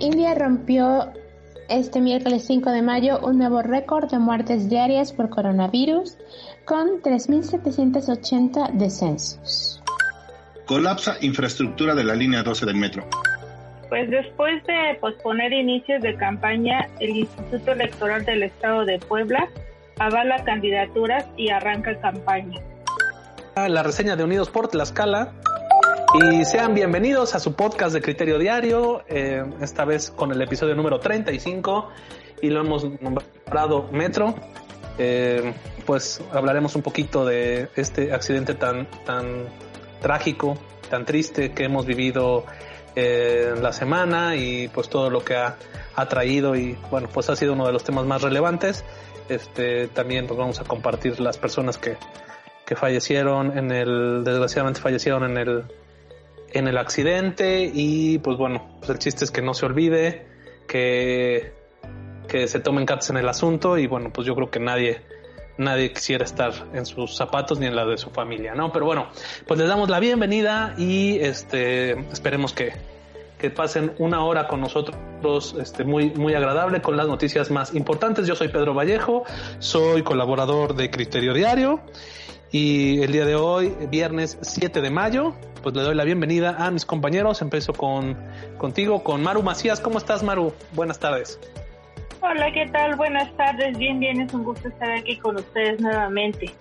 India rompió este miércoles 5 de mayo un nuevo récord de muertes diarias por coronavirus con 3.780 descensos. Colapsa infraestructura de la línea 12 del metro. Pues después de posponer inicios de campaña, el Instituto Electoral del Estado de Puebla avala candidaturas y arranca campaña. La reseña de Unidos por Tlaxcala y sean bienvenidos a su podcast de Criterio Diario, eh, esta vez con el episodio número 35 y lo hemos nombrado Metro. Eh, pues hablaremos un poquito de este accidente tan, tan trágico, tan triste que hemos vivido eh, la semana y pues todo lo que ha, ha traído y bueno, pues ha sido uno de los temas más relevantes. Este, también pues vamos a compartir las personas que, que fallecieron en el, desgraciadamente fallecieron en el, en el accidente y pues bueno, pues el chiste es que no se olvide, que, que se tomen cartas en el asunto y bueno, pues yo creo que nadie, nadie quisiera estar en sus zapatos ni en la de su familia, ¿no? Pero bueno, pues les damos la bienvenida y este esperemos que, que pasen una hora con nosotros este, muy, muy agradable con las noticias más importantes. Yo soy Pedro Vallejo, soy colaborador de Criterio Diario y el día de hoy, viernes 7 de mayo, pues le doy la bienvenida a mis compañeros. Empiezo con contigo, con Maru Macías. ¿Cómo estás, Maru? Buenas tardes. Hola, ¿qué tal? Buenas tardes. Bien, bien, es un gusto estar aquí con ustedes nuevamente.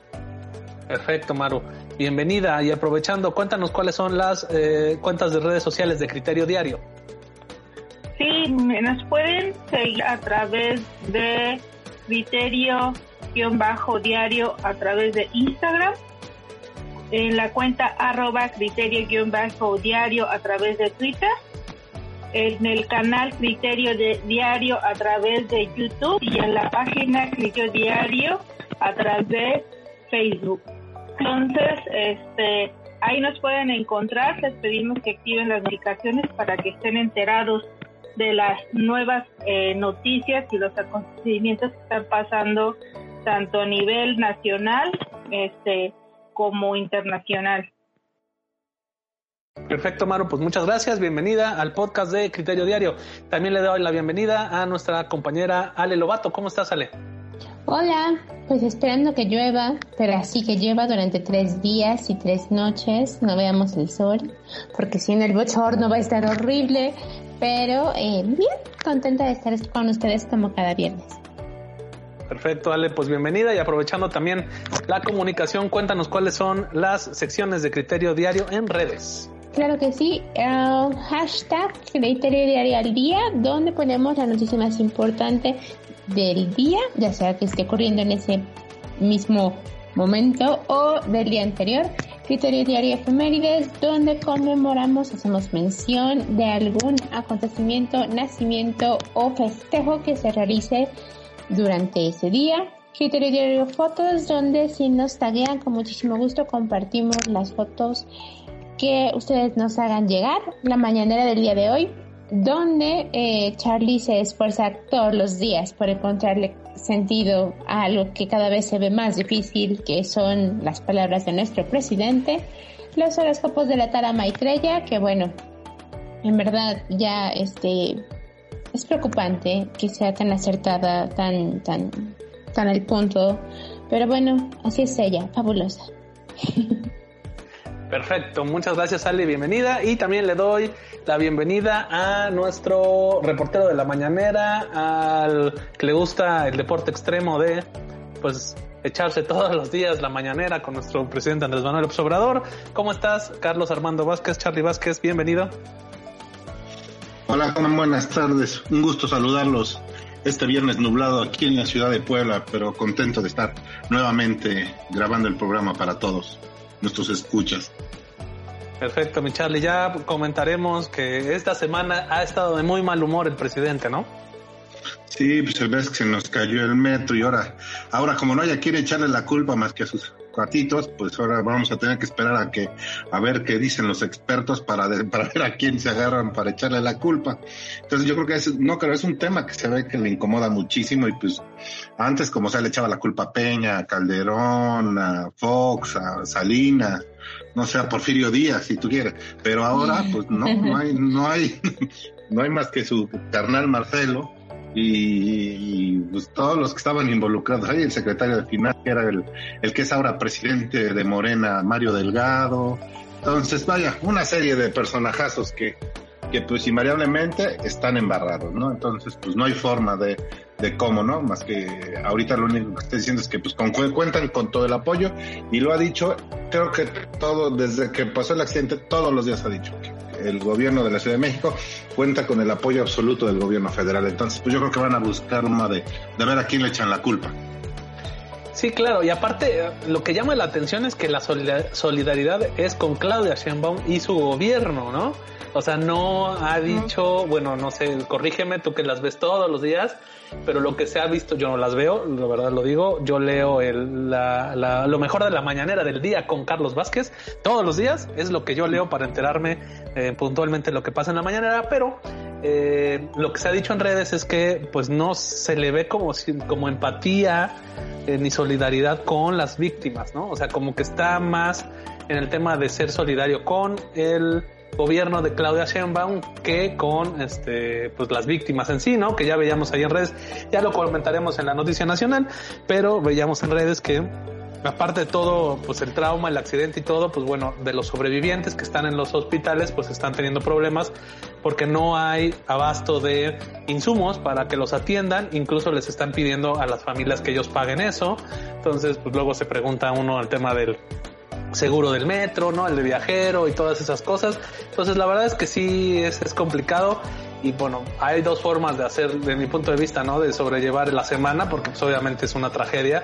Perfecto, Maru. Bienvenida y aprovechando, cuéntanos cuáles son las eh, cuentas de redes sociales de Criterio Diario. Sí, nos pueden seguir a través de Criterio-Diario a través de Instagram en la cuenta arroba criterio-diario a través de Twitter, en el canal Criterio de Diario a través de YouTube y en la página Criterio Diario a través de Facebook. Entonces, este, ahí nos pueden encontrar, les pedimos que activen las notificaciones para que estén enterados de las nuevas eh, noticias y los acontecimientos que están pasando tanto a nivel nacional, este, como internacional. Perfecto, Maru, pues muchas gracias. Bienvenida al podcast de Criterio Diario. También le doy la bienvenida a nuestra compañera Ale Lobato. ¿Cómo estás, Ale? Hola, pues esperando que llueva, pero así que llueva durante tres días y tres noches, no veamos el sol, porque si no el bochorno va a estar horrible, pero eh, bien, contenta de estar con ustedes como cada viernes. Perfecto, Ale, pues bienvenida y aprovechando también la comunicación, cuéntanos cuáles son las secciones de criterio diario en redes. Claro que sí, hashtag criterio diario al día, donde ponemos la noticia más importante del día, ya sea que esté ocurriendo en ese mismo momento o del día anterior. Criterio diario efemérides, donde conmemoramos, hacemos mención de algún acontecimiento, nacimiento o festejo que se realice durante ese día. Criterio Diario Fotos, donde si nos taguean con muchísimo gusto compartimos las fotos que ustedes nos hagan llegar. La mañanera del día de hoy, donde eh, Charlie se esfuerza todos los días por encontrarle sentido a algo que cada vez se ve más difícil, que son las palabras de nuestro presidente. Los horóscopos de la Tara Maitreya, que bueno, en verdad ya este es preocupante que sea tan acertada, tan, tan, tan al punto. Pero bueno, así es ella, fabulosa. Perfecto, muchas gracias Ale, bienvenida. Y también le doy la bienvenida a nuestro reportero de la mañanera, al que le gusta el deporte extremo de pues echarse todos los días la mañanera con nuestro presidente Andrés Manuel Obrador. ¿Cómo estás, Carlos Armando Vázquez, Charlie Vázquez? Bienvenido. Hola, buenas tardes. Un gusto saludarlos este viernes nublado aquí en la ciudad de Puebla, pero contento de estar nuevamente grabando el programa para todos nuestros escuchas. Perfecto, mi Charlie. Ya comentaremos que esta semana ha estado de muy mal humor el presidente, ¿no? Sí, pues el vez que se nos cayó el metro y ahora, ahora como no haya quiere echarle la culpa más que a sus cuatitos, pues ahora vamos a tener que esperar a que a ver qué dicen los expertos para, para ver a quién se agarran para echarle la culpa. Entonces yo creo que es, no creo, es un tema que se ve que le incomoda muchísimo y pues antes como se le echaba la culpa a Peña, a Calderón, a Fox, a Salinas, no sé, a Porfirio Díaz si tú quieres, pero ahora pues no, no hay, no hay, no hay más que su carnal Marcelo y, pues, todos los que estaban involucrados. Hay el secretario de Finanzas, que era el, el que es ahora presidente de Morena, Mario Delgado. Entonces, vaya, una serie de personajazos que, que pues invariablemente están embarrados, ¿no? Entonces, pues no hay forma de, de cómo, ¿no? Más que ahorita lo único que está diciendo es que pues con, cuentan con todo el apoyo y lo ha dicho, creo que todo, desde que pasó el accidente, todos los días ha dicho que el gobierno de la Ciudad de México cuenta con el apoyo absoluto del gobierno federal. Entonces, pues yo creo que van a buscar una de, de ver a quién le echan la culpa. Sí, claro, y aparte lo que llama la atención es que la solidaridad es con Claudia Sheinbaum y su gobierno, ¿no? O sea, no ha dicho, bueno, no sé, corrígeme tú que las ves todos los días, pero lo que se ha visto yo no las veo, la verdad lo digo, yo leo el, la, lo mejor de la mañanera del día con Carlos Vázquez, todos los días es lo que yo leo para enterarme eh, puntualmente lo que pasa en la mañanera, pero eh, lo que se ha dicho en redes es que pues no se le ve como, como empatía eh, ni solidaridad con las víctimas, ¿no? O sea, como que está más en el tema de ser solidario con el gobierno de Claudia Sheinbaum que con este pues las víctimas en sí, ¿no? Que ya veíamos ahí en redes, ya lo comentaremos en la noticia nacional, pero veíamos en redes que aparte de todo, pues el trauma, el accidente y todo, pues bueno, de los sobrevivientes que están en los hospitales, pues están teniendo problemas porque no hay abasto de insumos para que los atiendan, incluso les están pidiendo a las familias que ellos paguen eso. Entonces, pues luego se pregunta uno al tema del seguro del metro, ¿no? El de viajero y todas esas cosas. Entonces la verdad es que sí es, es complicado y bueno, hay dos formas de hacer, de mi punto de vista, ¿no? De sobrellevar la semana, porque pues obviamente es una tragedia.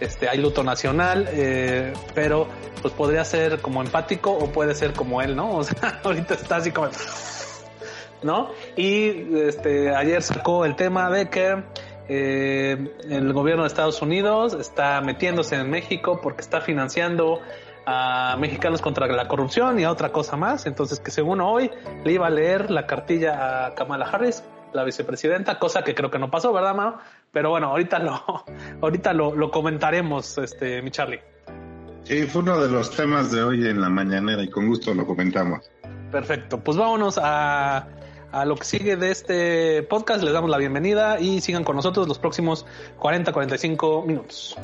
Este, hay luto nacional, eh, pero pues podría ser como empático o puede ser como él, ¿no? O sea, ahorita está así como, ¿no? Y este, ayer sacó el tema de que eh, el gobierno de Estados Unidos está metiéndose en México porque está financiando a Mexicanos contra la corrupción y a otra cosa más. Entonces, que según hoy le iba a leer la cartilla a Kamala Harris, la vicepresidenta, cosa que creo que no pasó, ¿verdad, Mao? Pero bueno, ahorita lo, ahorita lo, lo comentaremos, este, mi Charlie. Sí, fue uno de los temas de hoy en la mañanera y con gusto lo comentamos. Perfecto, pues vámonos a, a lo que sigue de este podcast. Les damos la bienvenida y sigan con nosotros los próximos 40-45 minutos.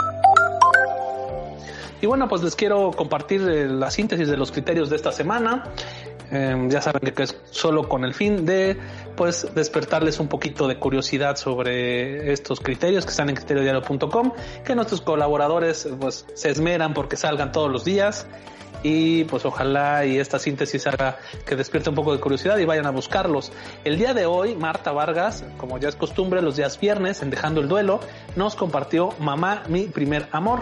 Y bueno, pues les quiero compartir eh, la síntesis de los criterios de esta semana. Em, ya saben que es solo con el fin de pues despertarles un poquito de curiosidad sobre estos criterios que están en criteriodiario.com, que nuestros colaboradores pues se esmeran porque salgan todos los días y pues ojalá y esta síntesis haga que despierte un poco de curiosidad y vayan a buscarlos. El día de hoy, Marta Vargas, como ya es costumbre, los días viernes en Dejando el Duelo, nos compartió Mamá, mi primer amor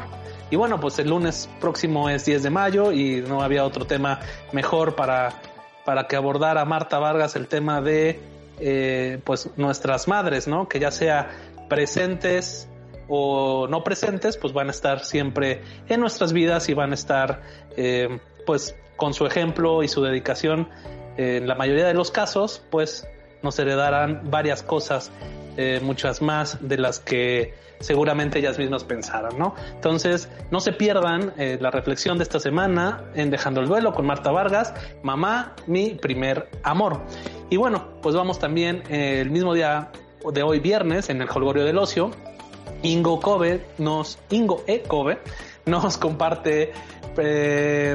y bueno, pues el lunes próximo es 10 de mayo y no había otro tema mejor para, para que abordara Marta Vargas el tema de eh, pues nuestras madres, ¿no? Que ya sea presentes o no presentes, pues van a estar siempre en nuestras vidas y van a estar eh, pues con su ejemplo y su dedicación. en la mayoría de los casos, pues nos heredarán varias cosas, eh, muchas más de las que seguramente ellas mismas pensaron, ¿no? Entonces, no se pierdan eh, la reflexión de esta semana en Dejando el Duelo con Marta Vargas, Mamá, mi primer amor. Y bueno, pues vamos también eh, el mismo día de hoy viernes en el Holgorio del Ocio. Ingo Kobe nos, Ingo E. Kobe nos comparte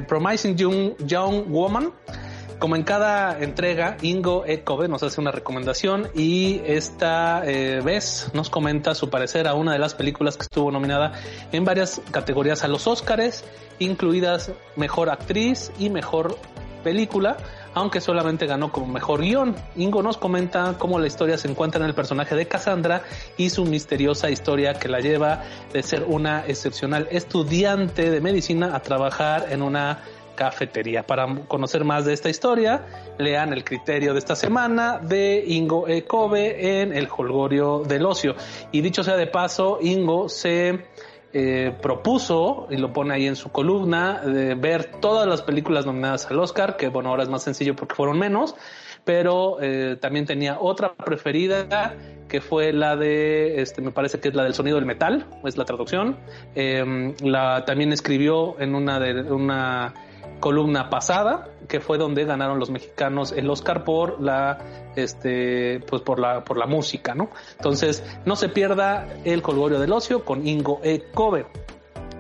Promising Young Woman como en cada entrega, Ingo Ekobe nos hace una recomendación y esta eh, vez nos comenta su parecer a una de las películas que estuvo nominada en varias categorías a los Óscares, incluidas Mejor Actriz y Mejor Película, aunque solamente ganó como mejor guion. Ingo nos comenta cómo la historia se encuentra en el personaje de Cassandra y su misteriosa historia que la lleva de ser una excepcional estudiante de medicina a trabajar en una cafetería. Para conocer más de esta historia, lean el criterio de esta semana de Ingo E. En el Holgorio del Ocio. Y dicho sea de paso, Ingo se eh, propuso, y lo pone ahí en su columna, de ver todas las películas nominadas al Oscar, que bueno, ahora es más sencillo porque fueron menos, pero eh, también tenía otra preferida que fue la de, este, me parece que es la del sonido del metal, es la traducción. Em, la también escribió en una de una columna pasada, que fue donde ganaron los mexicanos el Oscar por la este pues por la por la música, ¿no? Entonces, no se pierda el Colgorio del Ocio con Ingo E. Kobe.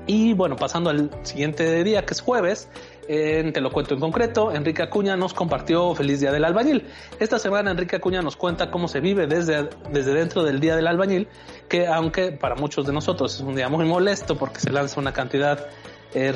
Y bueno, pasando al siguiente día, que es jueves, te lo cuento en concreto, Enrique Acuña nos compartió Feliz Día del Albañil. Esta semana Enrique Acuña nos cuenta cómo se vive desde, desde dentro del Día del Albañil, que aunque para muchos de nosotros es un día muy molesto porque se lanza una cantidad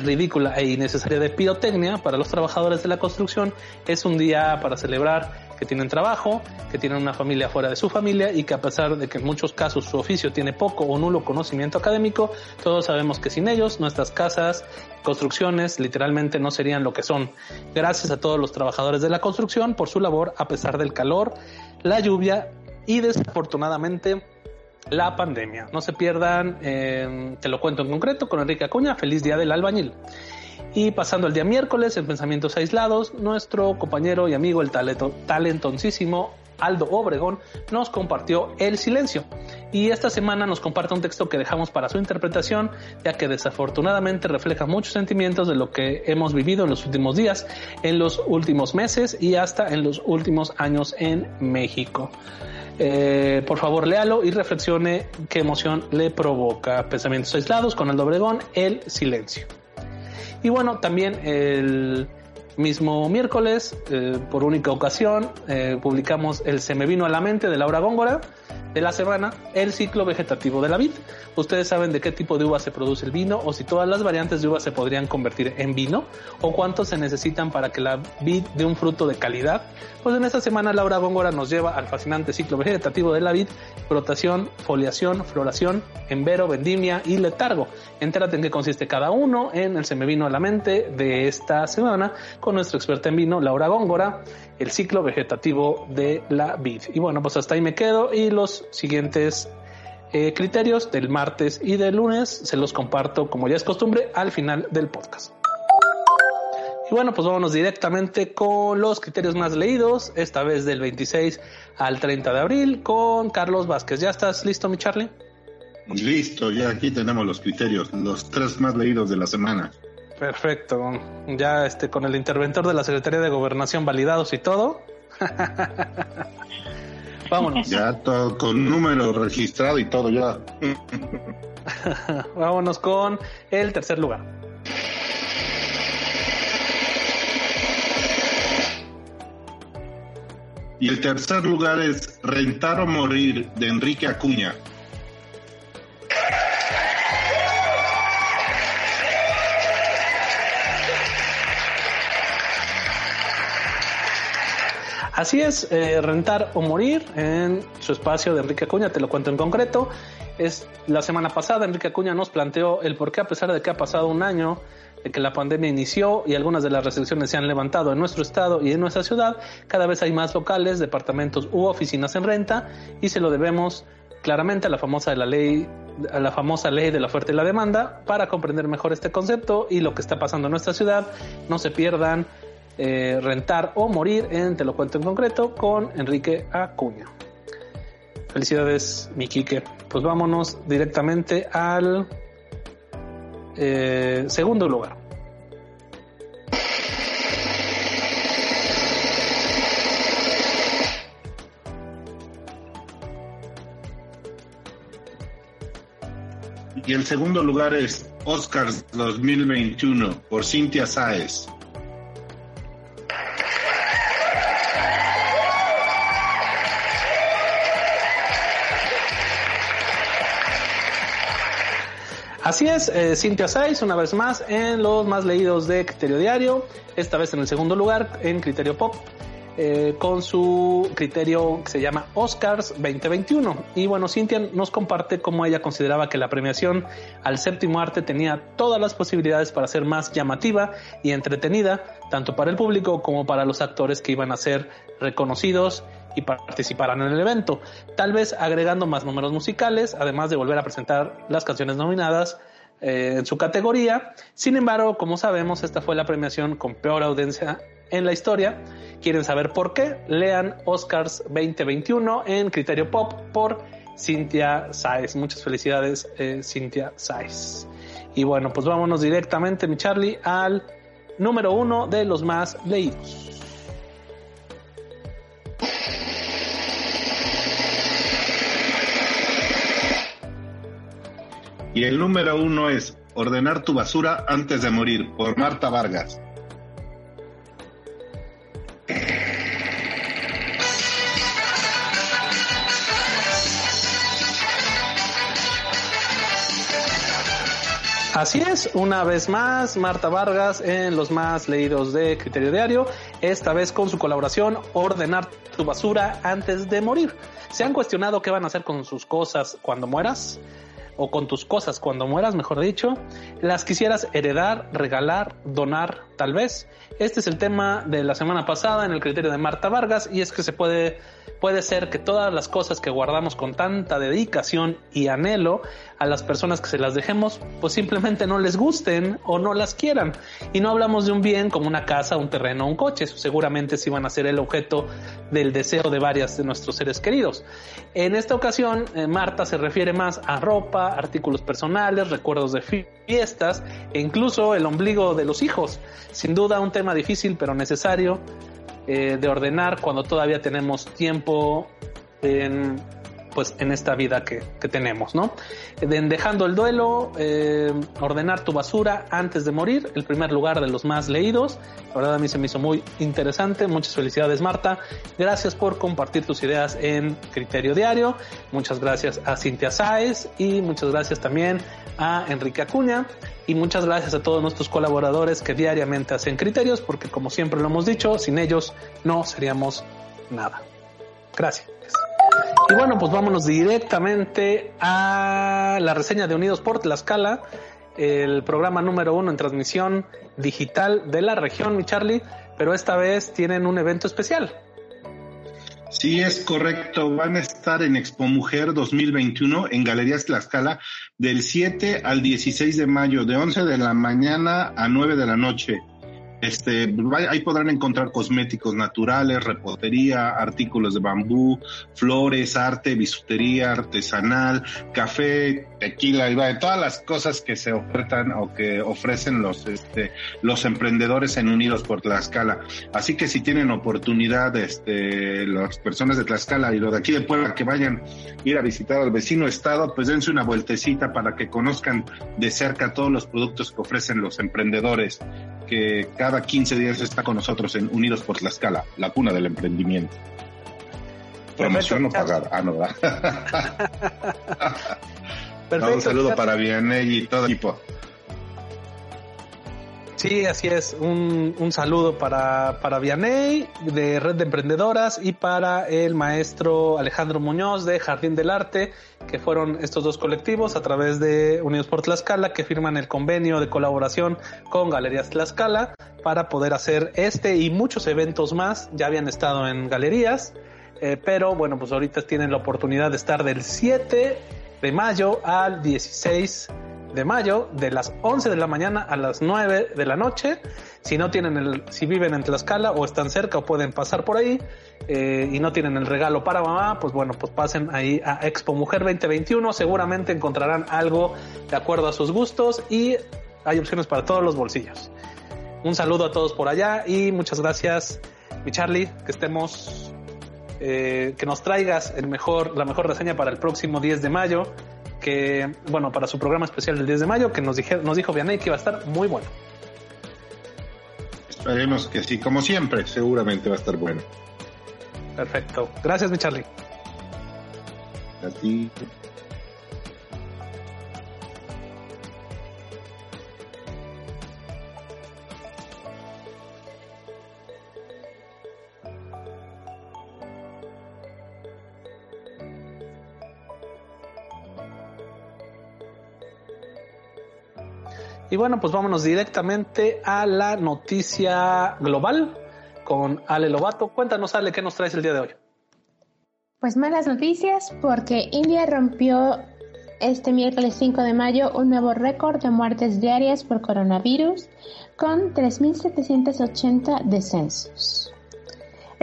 ridícula e innecesaria de pirotecnia para los trabajadores de la construcción, es un día para celebrar que tienen trabajo, que tienen una familia fuera de su familia y que a pesar de que en muchos casos su oficio tiene poco o nulo conocimiento académico, todos sabemos que sin ellos nuestras casas, construcciones literalmente no serían lo que son. Gracias a todos los trabajadores de la construcción por su labor a pesar del calor, la lluvia y desafortunadamente la pandemia. No se pierdan, eh, te lo cuento en concreto, con Enrique Acuña, feliz día del albañil. Y pasando el día miércoles en Pensamientos Aislados, nuestro compañero y amigo, el talento, Aldo Obregón, nos compartió El Silencio. Y esta semana nos comparte un texto que dejamos para su interpretación, ya que desafortunadamente refleja muchos sentimientos de lo que hemos vivido en los últimos días, en los últimos meses y hasta en los últimos años en México. Eh, por favor, léalo y reflexione qué emoción le provoca. Pensamientos aislados con Aldo Obregón, El Silencio. Y bueno, también el mismo miércoles, eh, por única ocasión, eh, publicamos el Se me vino a la mente de Laura Góngora de la semana, el ciclo vegetativo de la vid. Ustedes saben de qué tipo de uva se produce el vino o si todas las variantes de uva se podrían convertir en vino o cuántos se necesitan para que la vid dé un fruto de calidad. Pues en esta semana Laura Góngora nos lleva al fascinante ciclo vegetativo de la vid, brotación, foliación, floración, envero, vendimia y letargo. Entérate en qué consiste cada uno en el Se me vino a la mente de esta semana con nuestra experta en vino, Laura Góngora el ciclo vegetativo de la vid. Y bueno, pues hasta ahí me quedo y los siguientes eh, criterios del martes y del lunes se los comparto como ya es costumbre al final del podcast. Y bueno, pues vámonos directamente con los criterios más leídos, esta vez del 26 al 30 de abril, con Carlos Vázquez. ¿Ya estás listo, mi Charlie? Listo, ya aquí tenemos los criterios, los tres más leídos de la semana. Perfecto. Ya este con el interventor de la Secretaría de Gobernación validados y todo. Vámonos. Ya todo con número registrado y todo ya. Vámonos con el tercer lugar. Y el tercer lugar es Rentar o Morir de Enrique Acuña. Así es, eh, rentar o morir en su espacio de Enrique Acuña, te lo cuento en concreto. Es la semana pasada Enrique Acuña nos planteó el por qué a pesar de que ha pasado un año que la pandemia inició y algunas de las restricciones se han levantado en nuestro estado y en nuestra ciudad, cada vez hay más locales, departamentos u oficinas en renta y se lo debemos claramente a la famosa de la ley a la famosa ley de la oferta y la demanda para comprender mejor este concepto y lo que está pasando en nuestra ciudad. No se pierdan eh, rentar o morir en Te lo cuento en concreto con Enrique Acuña. Felicidades, mi Quique. Pues vámonos directamente al eh, segundo lugar. Y el segundo lugar es Oscars 2021 por Cintia Sáez. Así es, eh, Cintia Saiz, una vez más en los más leídos de Criterio Diario, esta vez en el segundo lugar en Criterio Pop, eh, con su criterio que se llama Oscars 2021. Y bueno, Cintia nos comparte cómo ella consideraba que la premiación al séptimo arte tenía todas las posibilidades para ser más llamativa y entretenida, tanto para el público como para los actores que iban a ser reconocidos y participarán en el evento, tal vez agregando más números musicales, además de volver a presentar las canciones nominadas eh, en su categoría. Sin embargo, como sabemos, esta fue la premiación con peor audiencia en la historia. ¿Quieren saber por qué? Lean Oscars 2021 en Criterio Pop por Cynthia Saez. Muchas felicidades, eh, Cynthia Saez. Y bueno, pues vámonos directamente, mi Charlie, al número uno de los más leídos. Y el número uno es Ordenar tu basura antes de morir, por Marta Vargas. Así es, una vez más, Marta Vargas en los más leídos de Criterio Diario, esta vez con su colaboración Ordenar tu basura antes de morir. ¿Se han cuestionado qué van a hacer con sus cosas cuando mueras? O con tus cosas cuando mueras, mejor dicho. ¿Las quisieras heredar, regalar, donar, tal vez? Este es el tema de la semana pasada en el criterio de Marta Vargas y es que se puede puede ser que todas las cosas que guardamos con tanta dedicación y anhelo a las personas que se las dejemos, pues simplemente no les gusten o no las quieran. Y no hablamos de un bien como una casa, un terreno, un coche, seguramente sí van a ser el objeto del deseo de varias de nuestros seres queridos. En esta ocasión, eh, Marta se refiere más a ropa, artículos personales, recuerdos de fiestas e incluso el ombligo de los hijos. Sin duda un tema difícil pero necesario eh, de ordenar cuando todavía tenemos tiempo en, pues, en esta vida que, tenemos, ¿no? dejando el duelo, eh, ordenar tu basura antes de morir, el primer lugar de los más leídos. La verdad a mí se me hizo muy interesante. Muchas felicidades Marta. Gracias por compartir tus ideas en Criterio Diario. Muchas gracias a Cintia Sáez y muchas gracias también a Enrique Acuña y muchas gracias a todos nuestros colaboradores que diariamente hacen criterios, porque como siempre lo hemos dicho, sin ellos no seríamos nada. Gracias. Y bueno, pues vámonos directamente a la reseña de Unidos por Tlaxcala, el programa número uno en transmisión digital de la región, mi Charlie, pero esta vez tienen un evento especial. Sí, es correcto. Van a estar en Expo Mujer 2021 en Galerías Tlaxcala del 7 al 16 de mayo, de 11 de la mañana a 9 de la noche. Este, ahí podrán encontrar cosméticos naturales, repostería, artículos de bambú, flores, arte, bisutería artesanal, café, tequila, y todas las cosas que se ofertan o que ofrecen los, este, los emprendedores en Unidos por Tlaxcala. Así que si tienen oportunidad, este, las personas de Tlaxcala y los de aquí de Puebla que vayan a ir a visitar al vecino estado, pues dense una vueltecita para que conozcan de cerca todos los productos que ofrecen los emprendedores que cada 15 días está con nosotros en Unidos por Tlaxcala, la cuna del emprendimiento. Promoción o pagar. Ah, no, Perfecto, un saludo para Vianey y todo equipo. Sí, así es. Un, un saludo para, para Vianey de Red de Emprendedoras y para el maestro Alejandro Muñoz de Jardín del Arte, que fueron estos dos colectivos a través de Unidos por Tlaxcala que firman el convenio de colaboración con Galerías Tlaxcala para poder hacer este y muchos eventos más. Ya habían estado en galerías, eh, pero bueno, pues ahorita tienen la oportunidad de estar del 7 de mayo al 16 de mayo, de las 11 de la mañana a las 9 de la noche. Si no tienen el, si viven en Tlaxcala o están cerca o pueden pasar por ahí eh, y no tienen el regalo para mamá, pues bueno, pues pasen ahí a Expo Mujer 2021. Seguramente encontrarán algo de acuerdo a sus gustos y hay opciones para todos los bolsillos. Un saludo a todos por allá y muchas gracias, mi Charlie, que estemos, eh, que nos traigas el mejor, la mejor reseña para el próximo 10 de mayo que, bueno, para su programa especial del 10 de mayo, que nos, dije, nos dijo Vianey que iba a estar muy bueno. Esperemos que sí, como siempre, seguramente va a estar bueno. Perfecto. Gracias, mi Charlie. A ti. Y bueno, pues vámonos directamente a la noticia global con Ale Lobato. Cuéntanos, Ale, ¿qué nos traes el día de hoy? Pues malas noticias porque India rompió este miércoles 5 de mayo un nuevo récord de muertes diarias por coronavirus con 3.780 descensos.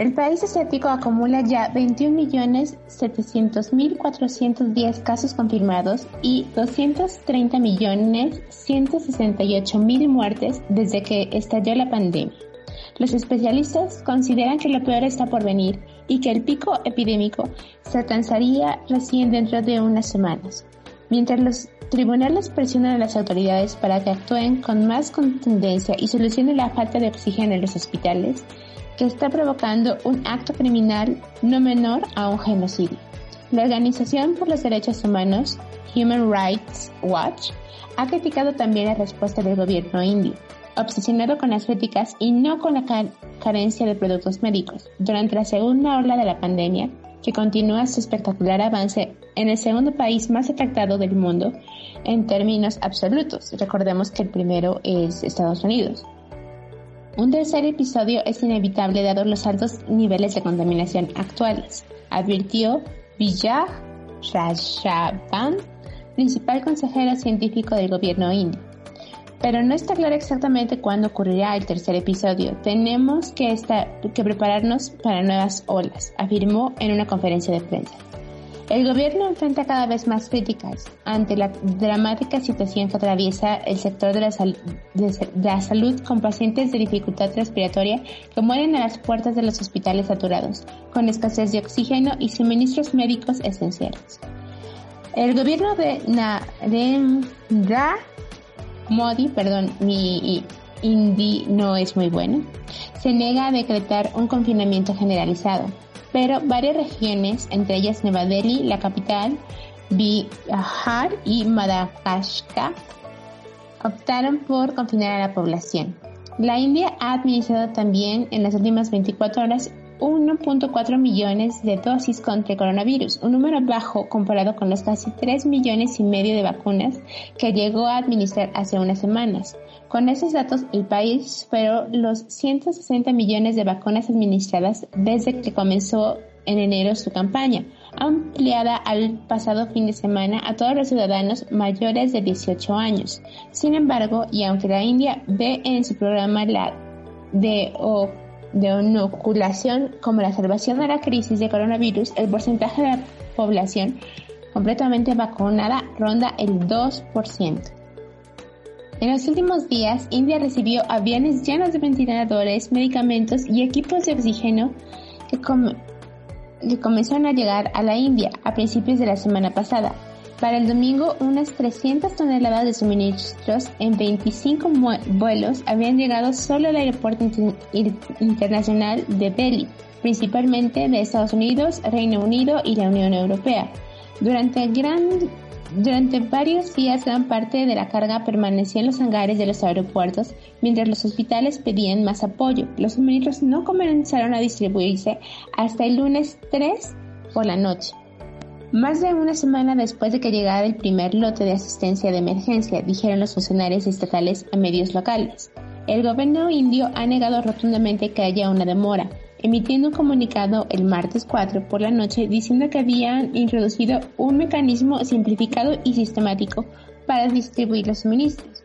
El país asiático acumula ya 21.700.410 casos confirmados y 230.168.000 muertes desde que estalló la pandemia. Los especialistas consideran que lo peor está por venir y que el pico epidémico se alcanzaría recién dentro de unas semanas. Mientras los tribunales presionan a las autoridades para que actúen con más contundencia y solucionen la falta de oxígeno en los hospitales, que está provocando un acto criminal no menor a un genocidio. La Organización por los Derechos Humanos, Human Rights Watch, ha criticado también la respuesta del gobierno indio obsesionado con las críticas y no con la carencia de productos médicos. Durante la segunda ola de la pandemia, que continúa su espectacular avance en el segundo país más afectado del mundo en términos absolutos. Recordemos que el primero es Estados Unidos. Un tercer episodio es inevitable dado los altos niveles de contaminación actuales, advirtió Vijay Rajavan, principal consejero científico del gobierno indio pero no está claro exactamente cuándo ocurrirá el tercer episodio. Tenemos que, que prepararnos para nuevas olas, afirmó en una conferencia de prensa. El gobierno enfrenta cada vez más críticas ante la dramática situación que atraviesa el sector de la, salud con pacientes de dificultad respiratoria que mueren a las puertas de los hospitales saturados, con escasez de oxígeno y suministros médicos esenciales. El gobierno de Narendra Modi, perdón, mi hindi no es muy bueno, se niega a decretar un confinamiento generalizado, pero varias regiones, entre ellas Nueva Delhi, la capital, Bihar y Madagascar, optaron por confinar a la población. La India ha administrado también en las últimas 24 horas 1.4 millones de dosis contra el coronavirus, un número bajo comparado con los casi 3 millones y medio de vacunas que llegó a administrar hace unas semanas. Con esos datos, el país superó los 160 millones de vacunas administradas desde que comenzó en enero su campaña, ampliada al pasado fin de semana a todos los ciudadanos mayores de 18 años. Sin embargo, y aunque la India ve en su programa la de de inoculación como la salvación de la crisis de coronavirus, el porcentaje de la población completamente vacunada ronda el 2%. En los últimos días, India recibió aviones llenos de ventiladores, medicamentos y equipos de oxígeno que, comenzaron a llegar a la India a principios de la semana pasada, para el domingo, unas 300 toneladas de suministros en 25 vuelos habían llegado solo al aeropuerto internacional de Delhi, principalmente de Estados Unidos, Reino Unido y la Unión Europea. Durante, durante varios días, gran parte de la carga permanecía en los hangares de los aeropuertos, mientras los hospitales pedían más apoyo. Los suministros no comenzaron a distribuirse hasta el lunes 3 por la noche. Más de una semana después de que llegara el primer lote de asistencia de emergencia, dijeron los funcionarios estatales a medios locales. El gobierno indio ha negado rotundamente que haya una demora, emitiendo un comunicado el martes 4 por la noche diciendo que habían introducido un mecanismo simplificado y sistemático para distribuir los suministros.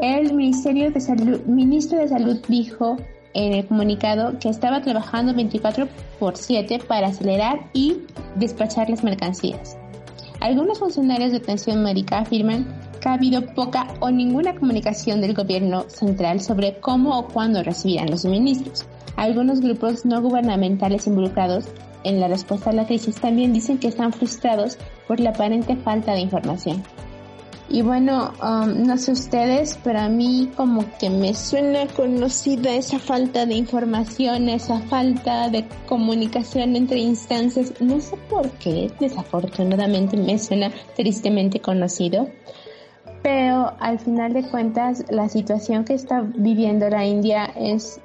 El ministro de Salud dijo en el comunicado que estaba trabajando 24 por 7 para acelerar y despachar las mercancías. Algunos funcionarios de atención médica afirman que ha habido poca o ninguna comunicación del gobierno central sobre cómo o cuándo recibirán los suministros. Algunos grupos no gubernamentales involucrados en la respuesta a la crisis también dicen que están frustrados por la aparente falta de información. Y bueno, um, no sé ustedes, pero a mí como que me suena conocida esa falta de información, esa falta de comunicación entre instancias. No sé por qué, desafortunadamente me suena tristemente conocido. Pero al final de cuentas, la situación que está viviendo la India es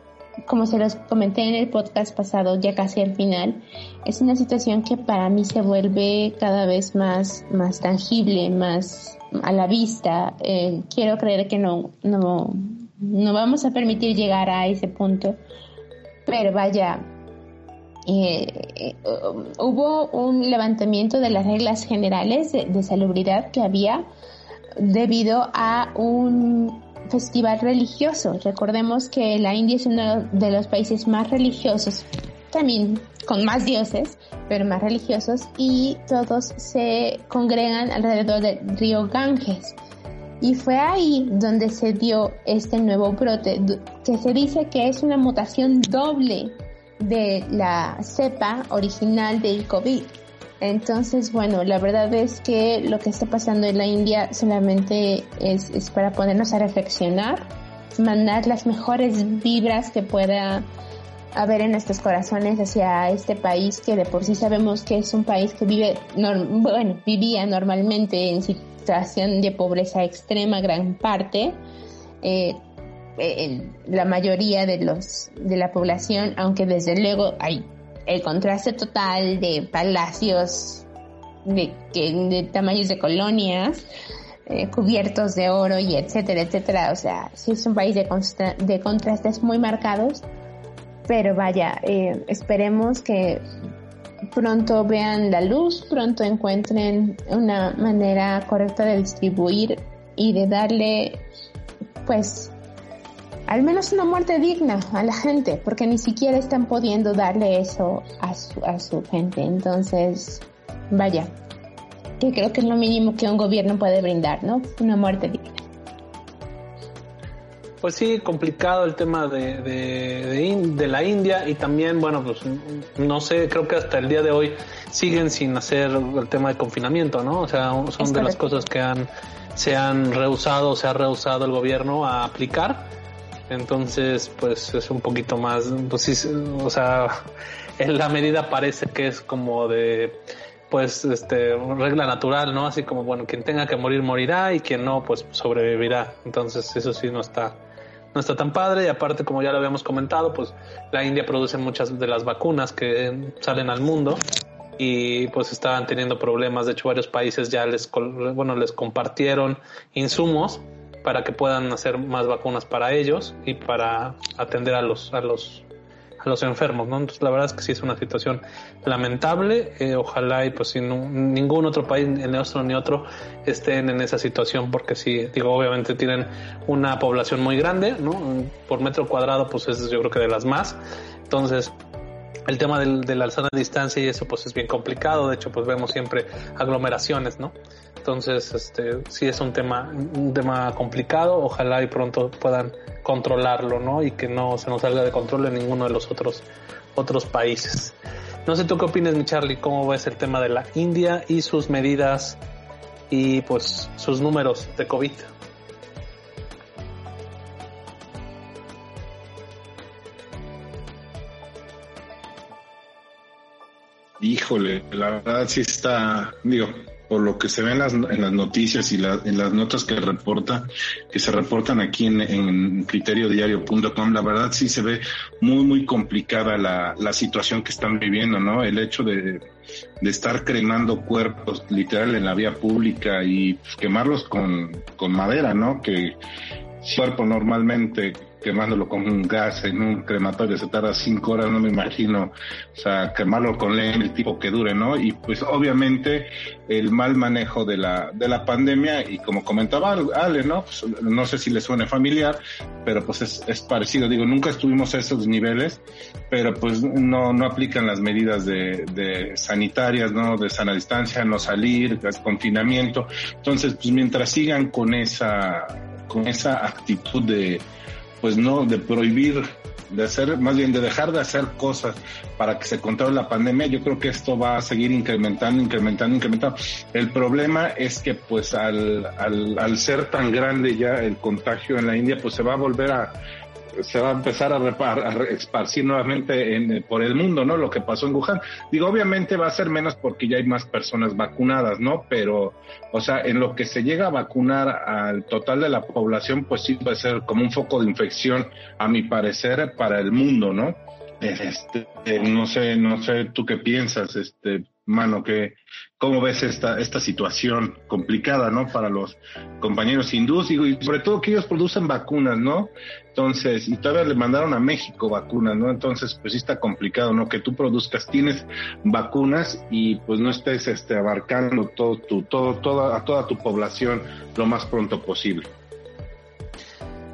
como se los comenté en el podcast pasado, ya casi al final, es una situación que para mí se vuelve cada vez más, más tangible, más a la vista. Eh, quiero creer que no, no, no vamos a permitir llegar a ese punto, pero vaya, eh, eh, hubo un levantamiento de las reglas generales de, de salubridad que había debido a un festival religioso. Recordemos que la India es uno de los países más religiosos también con más dioses, pero más religiosos, y todos se congregan alrededor del río Ganges. Y fue ahí donde se dio este nuevo brote, que se dice que es una mutación doble de la cepa original del COVID. Entonces, bueno, la verdad es que lo que está pasando en la India solamente es, para ponernos a reflexionar, mandar las mejores vibras que pueda haber en nuestros corazones hacia este país que de por sí sabemos que es un país que vive, bueno, vivía normalmente en situación de pobreza extrema gran parte. Eh, la mayoría de los de la población, aunque desde luego hay el contraste total de palacios de, tamaños de colonias eh, cubiertos de oro y etcétera, etcétera. O sea, sí es un país de, de contrastes muy marcados, pero vaya, eh, esperemos que pronto vean la luz, pronto encuentren una manera correcta de distribuir y de darle, pues, al menos una muerte digna a la gente, porque ni siquiera están pudiendo darle eso a su, a su gente. Entonces, vaya, que creo que es lo mínimo que un gobierno puede brindar, ¿no? Una muerte digna. Pues sí, complicado el tema de, de, la India y también, bueno, pues no sé, creo que hasta el día de hoy siguen sin hacer el tema de confinamiento, ¿no? O sea, son de las cosas que han, se han rehusado, se ha rehusado el gobierno a aplicar. Entonces, pues es un poquito más, pues sí, o sea, en la medida parece que es como de, pues, este, regla natural, ¿no? Así como, bueno, quien tenga que morir morirá y quien no, pues sobrevivirá. Entonces, eso sí no está, no está tan padre y aparte como ya lo habíamos comentado pues la India produce muchas de las vacunas que salen al mundo y pues estaban teniendo problemas de hecho varios países ya les bueno les compartieron insumos para que puedan hacer más vacunas para ellos y para atender a los a los a los enfermos, ¿no? Entonces la verdad es que sí es una situación lamentable, eh, ojalá y pues si ningún otro país, ni nuestro ni otro, estén en esa situación, porque sí, digo, obviamente tienen una población muy grande, ¿no? Por metro cuadrado, pues es yo creo que de las más, entonces el tema del, de la sana distancia y eso pues es bien complicado, de hecho pues vemos siempre aglomeraciones, ¿no? Entonces, este, sí es un tema, un tema complicado, ojalá y pronto puedan controlarlo, ¿no? Y que no se nos salga de control en ninguno de los otros, otros países. No sé tú qué opinas, mi Charlie, cómo ves el tema de la India y sus medidas y pues sus números de COVID. Híjole, la verdad sí está, digo, lo que se ve en las, en las noticias y en las notas que reporta, que se reportan aquí en, en criteriodiario.com, la verdad sí se ve muy, muy complicada la, la situación que están viviendo, ¿no? El hecho de, de estar cremando cuerpos literal en la vía pública y quemarlos con, con madera, ¿no? Que cuerpo normalmente quemándolo con un gas en un crematorio se tarda cinco horas, no me imagino, o sea, quemarlo con leña, el tipo que dure, ¿no? Y pues obviamente el mal manejo de la, de la pandemia y como comentaba Ale, ¿no? Pues, no sé si le suene familiar, pero pues es, es parecido, digo, nunca estuvimos a esos niveles, pero pues no, no aplican las medidas de, de sanitarias, ¿no? De sana distancia, no salir, confinamiento. Entonces, pues mientras sigan con esa, con esa actitud de, pues no, de prohibir, de hacer, más bien de dejar de hacer cosas para que se controle la pandemia, yo creo que esto va a seguir incrementando, incrementando, incrementando. El problema es que pues al, al, al ser tan grande ya el contagio en la India, pues se va a volver a, se va a empezar a, repar, a esparcir nuevamente en, por el mundo, ¿no? Lo que pasó en Wuhan. Digo, obviamente va a ser menos porque ya hay más personas vacunadas, ¿no? Pero, o sea, en lo que se llega a vacunar al total de la población, pues sí va a ser como un foco de infección, a mi parecer, para el mundo, ¿no? Este, no sé, no sé tú qué piensas, este, mano, que cómo ves esta esta situación complicada, ¿no? Para los compañeros hindús y sobre todo que ellos producen vacunas, ¿no? Entonces, y todavía le mandaron a México vacunas, ¿no? Entonces, pues sí está complicado, ¿no? Que tú produzcas, tienes vacunas y pues no estés este abarcando todo tu todo toda a toda tu población lo más pronto posible.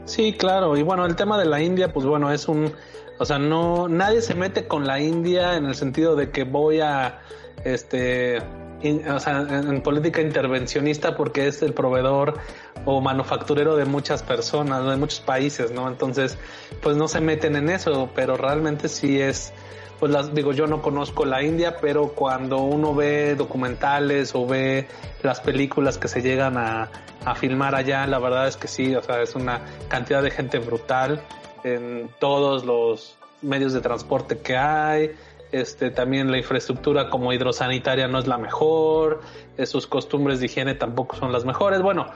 Sí, claro, y bueno, el tema de la India, pues bueno, es un O sea, no, nadie se mete con la India en el sentido de que voy a, este, o sea, en, política intervencionista porque es el proveedor o manufacturero de muchas personas, de muchos países, ¿no? Entonces, pues no se meten en eso, pero realmente sí es, pues las digo, yo no conozco la India, pero cuando uno ve documentales o ve las películas que se llegan a, a filmar allá, la verdad es que sí, o sea, es una cantidad de gente brutal en todos los medios de transporte que hay, este, también la infraestructura como hidrosanitaria no es la mejor, sus costumbres de higiene tampoco son las mejores. Bueno,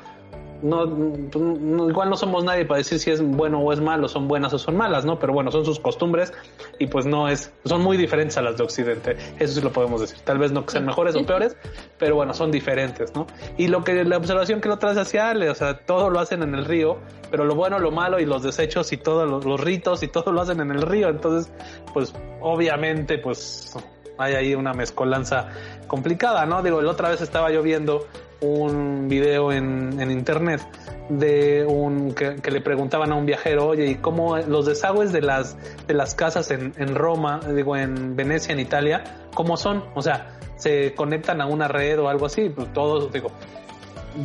no, igual no somos nadie para decir si es bueno o es malo, son buenas o son malas, ¿no? Pero bueno, son sus costumbres y pues no es, son muy diferentes a las de Occidente, eso sí lo podemos decir. Tal vez no sean mejores o peores, pero bueno, son diferentes, ¿no? Y lo que la observación que lo trae hacia Ale, o sea, todo lo hacen en el río, pero lo bueno, lo malo y los desechos y todos los, ritos y todo lo hacen en el río, entonces, pues obviamente, pues hay ahí una mezcolanza complicada, ¿no? Digo, la otra vez estaba yo viendo un video en, en internet de un que, le preguntaban a un viajero, oye, ¿y cómo los desagües de las de las casas en, en Roma, digo, en Venecia, en Italia, cómo son? O sea, se conectan a una red o algo así, pues todos, digo,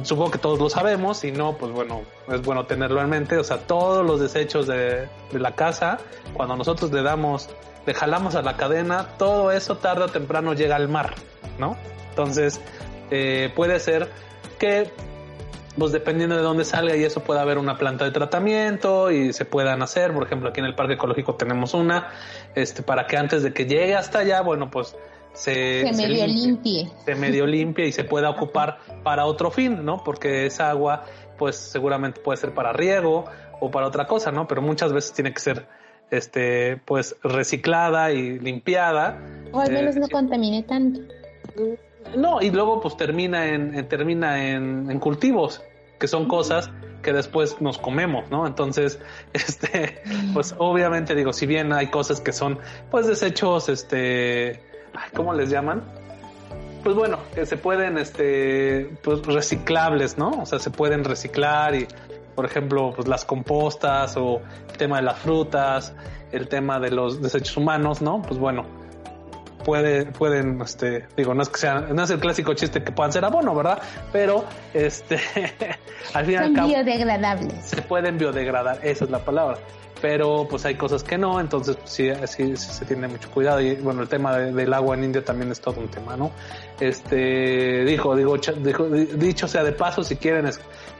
supongo que todos lo sabemos, y no, pues bueno, es bueno tenerlo en mente, o sea, todos los desechos de, de la casa, cuando nosotros le damos, le jalamos a la cadena, todo eso tarde o temprano llega al mar, ¿no? Entonces, eh, puede ser que pues dependiendo de dónde salga y eso pueda haber una planta de tratamiento y se puedan hacer, por ejemplo, aquí en el parque ecológico tenemos una, este, para que antes de que llegue hasta allá, bueno, pues se, se, medio limpie, Se medio limpie y se pueda ocupar para otro fin, ¿no? Porque esa agua, pues seguramente puede ser para riego o para otra cosa, ¿no? Pero muchas veces tiene que ser, este, pues reciclada y limpiada. O al menos eh, no contamine tanto. No, y luego pues termina en, termina en, cultivos, que son cosas que después nos comemos, ¿no? Entonces, este, pues obviamente digo, si bien hay cosas que son, pues desechos, este, ¿cómo les llaman? Pues bueno, que se pueden, este, pues reciclables, ¿no? O sea, se pueden reciclar y, por ejemplo, pues las compostas o el tema de las frutas, el tema de los desechos humanos, ¿no? Pues bueno, puede, pueden, este, digo, no es que sea, no es el clásico chiste que puedan ser abono, ¿verdad? Pero, este, al final. Son biodegradables. Se pueden biodegradar, esa es la palabra pero pues hay cosas que no, entonces pues, sí, sí, se tiene mucho cuidado y bueno, el tema del agua en India también es todo un tema, ¿no? Este, dijo, digo, dijo, dicho sea de paso, si quieren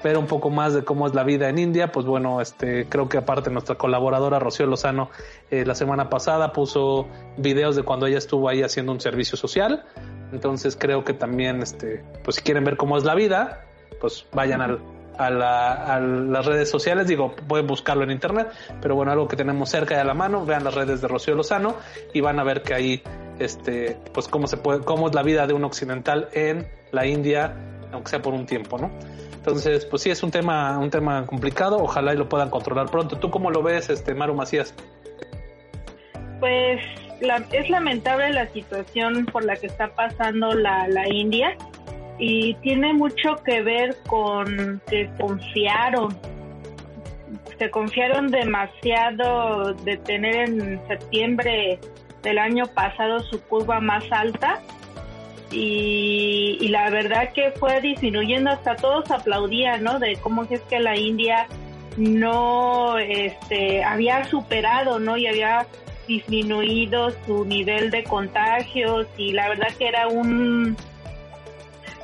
ver un poco más de cómo es la vida en India, pues bueno, este, creo que aparte nuestra colaboradora Rocío Lozano eh, la semana pasada puso videos de cuando ella estuvo ahí haciendo un servicio social, entonces creo que también, este, pues si quieren ver cómo es la vida, pues vayan al a, las redes sociales, digo, pueden buscarlo en internet, pero bueno, algo que tenemos cerca de la mano, vean las redes de Rocío Lozano y van a ver que ahí, este, pues cómo se puede, cómo es la vida de un occidental en la India, aunque sea por un tiempo, ¿no? Entonces, pues sí es un tema, un tema complicado, ojalá y lo puedan controlar pronto. ¿Tú cómo lo ves, este, Maru Macías? Pues es lamentable la situación por la que está pasando la, la India y tiene mucho que ver con que confiaron, se confiaron demasiado de tener en septiembre del año pasado su curva más alta y, y, la verdad que fue disminuyendo hasta todos aplaudían, ¿no? De cómo es que la India no este había superado, ¿no? Y había disminuido su nivel de contagios y la verdad que era un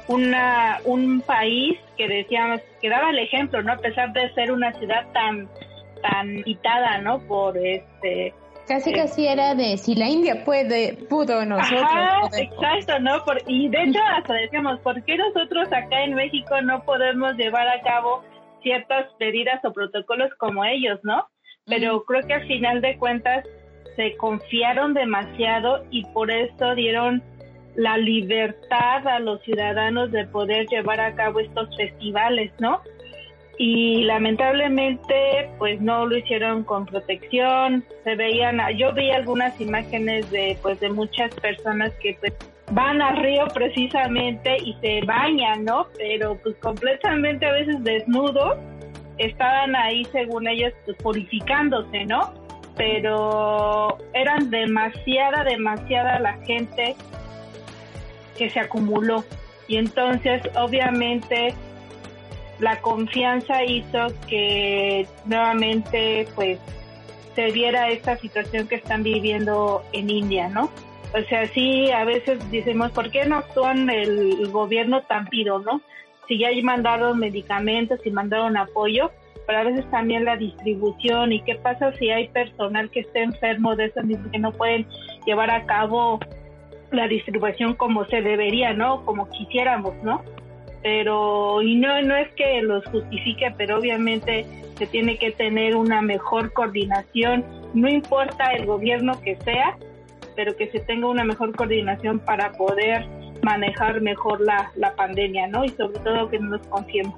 una, un país que decíamos, que daba el ejemplo, ¿no? A pesar de ser una ciudad tan, tan quitada, ¿no? Por este... Casi eh, casi era de si la India puede, pudo nosotros. Ajá, exacto, ¿no? Por, y de hecho hasta decíamos, ¿por qué nosotros acá en México no podemos llevar a cabo ciertas medidas o protocolos como ellos, ¿no? Pero creo que al final de cuentas se confiaron demasiado y por eso dieron la libertad a los ciudadanos de poder llevar a cabo estos festivales, ¿no? Y lamentablemente, pues no lo hicieron con protección. Se veían, yo vi algunas imágenes de, pues, de muchas personas que pues van al río precisamente y se bañan, ¿no? Pero pues completamente a veces desnudos, estaban ahí según ellos pues purificándose, ¿no? pero eran demasiada, demasiada la gente que se acumuló. Y entonces, obviamente, la confianza hizo que nuevamente, pues, se diera esta situación que están viviendo en India, ¿no? O sea, sí, a veces decimos, ¿por qué no actúan el, gobierno tan pido, no? Si ya mandaron medicamentos y mandaron apoyo, pero a veces también la distribución y qué pasa si hay personal que esté enfermo de eso mismo que no pueden llevar a cabo la distribución como se debería, ¿no? Como quisiéramos, ¿no? Pero, y no, no es que los justifique, pero obviamente se tiene que tener una mejor coordinación, no importa el gobierno que sea, pero que se tenga una mejor coordinación para poder manejar mejor la, la pandemia, ¿no? Y sobre todo que no nos confiemos.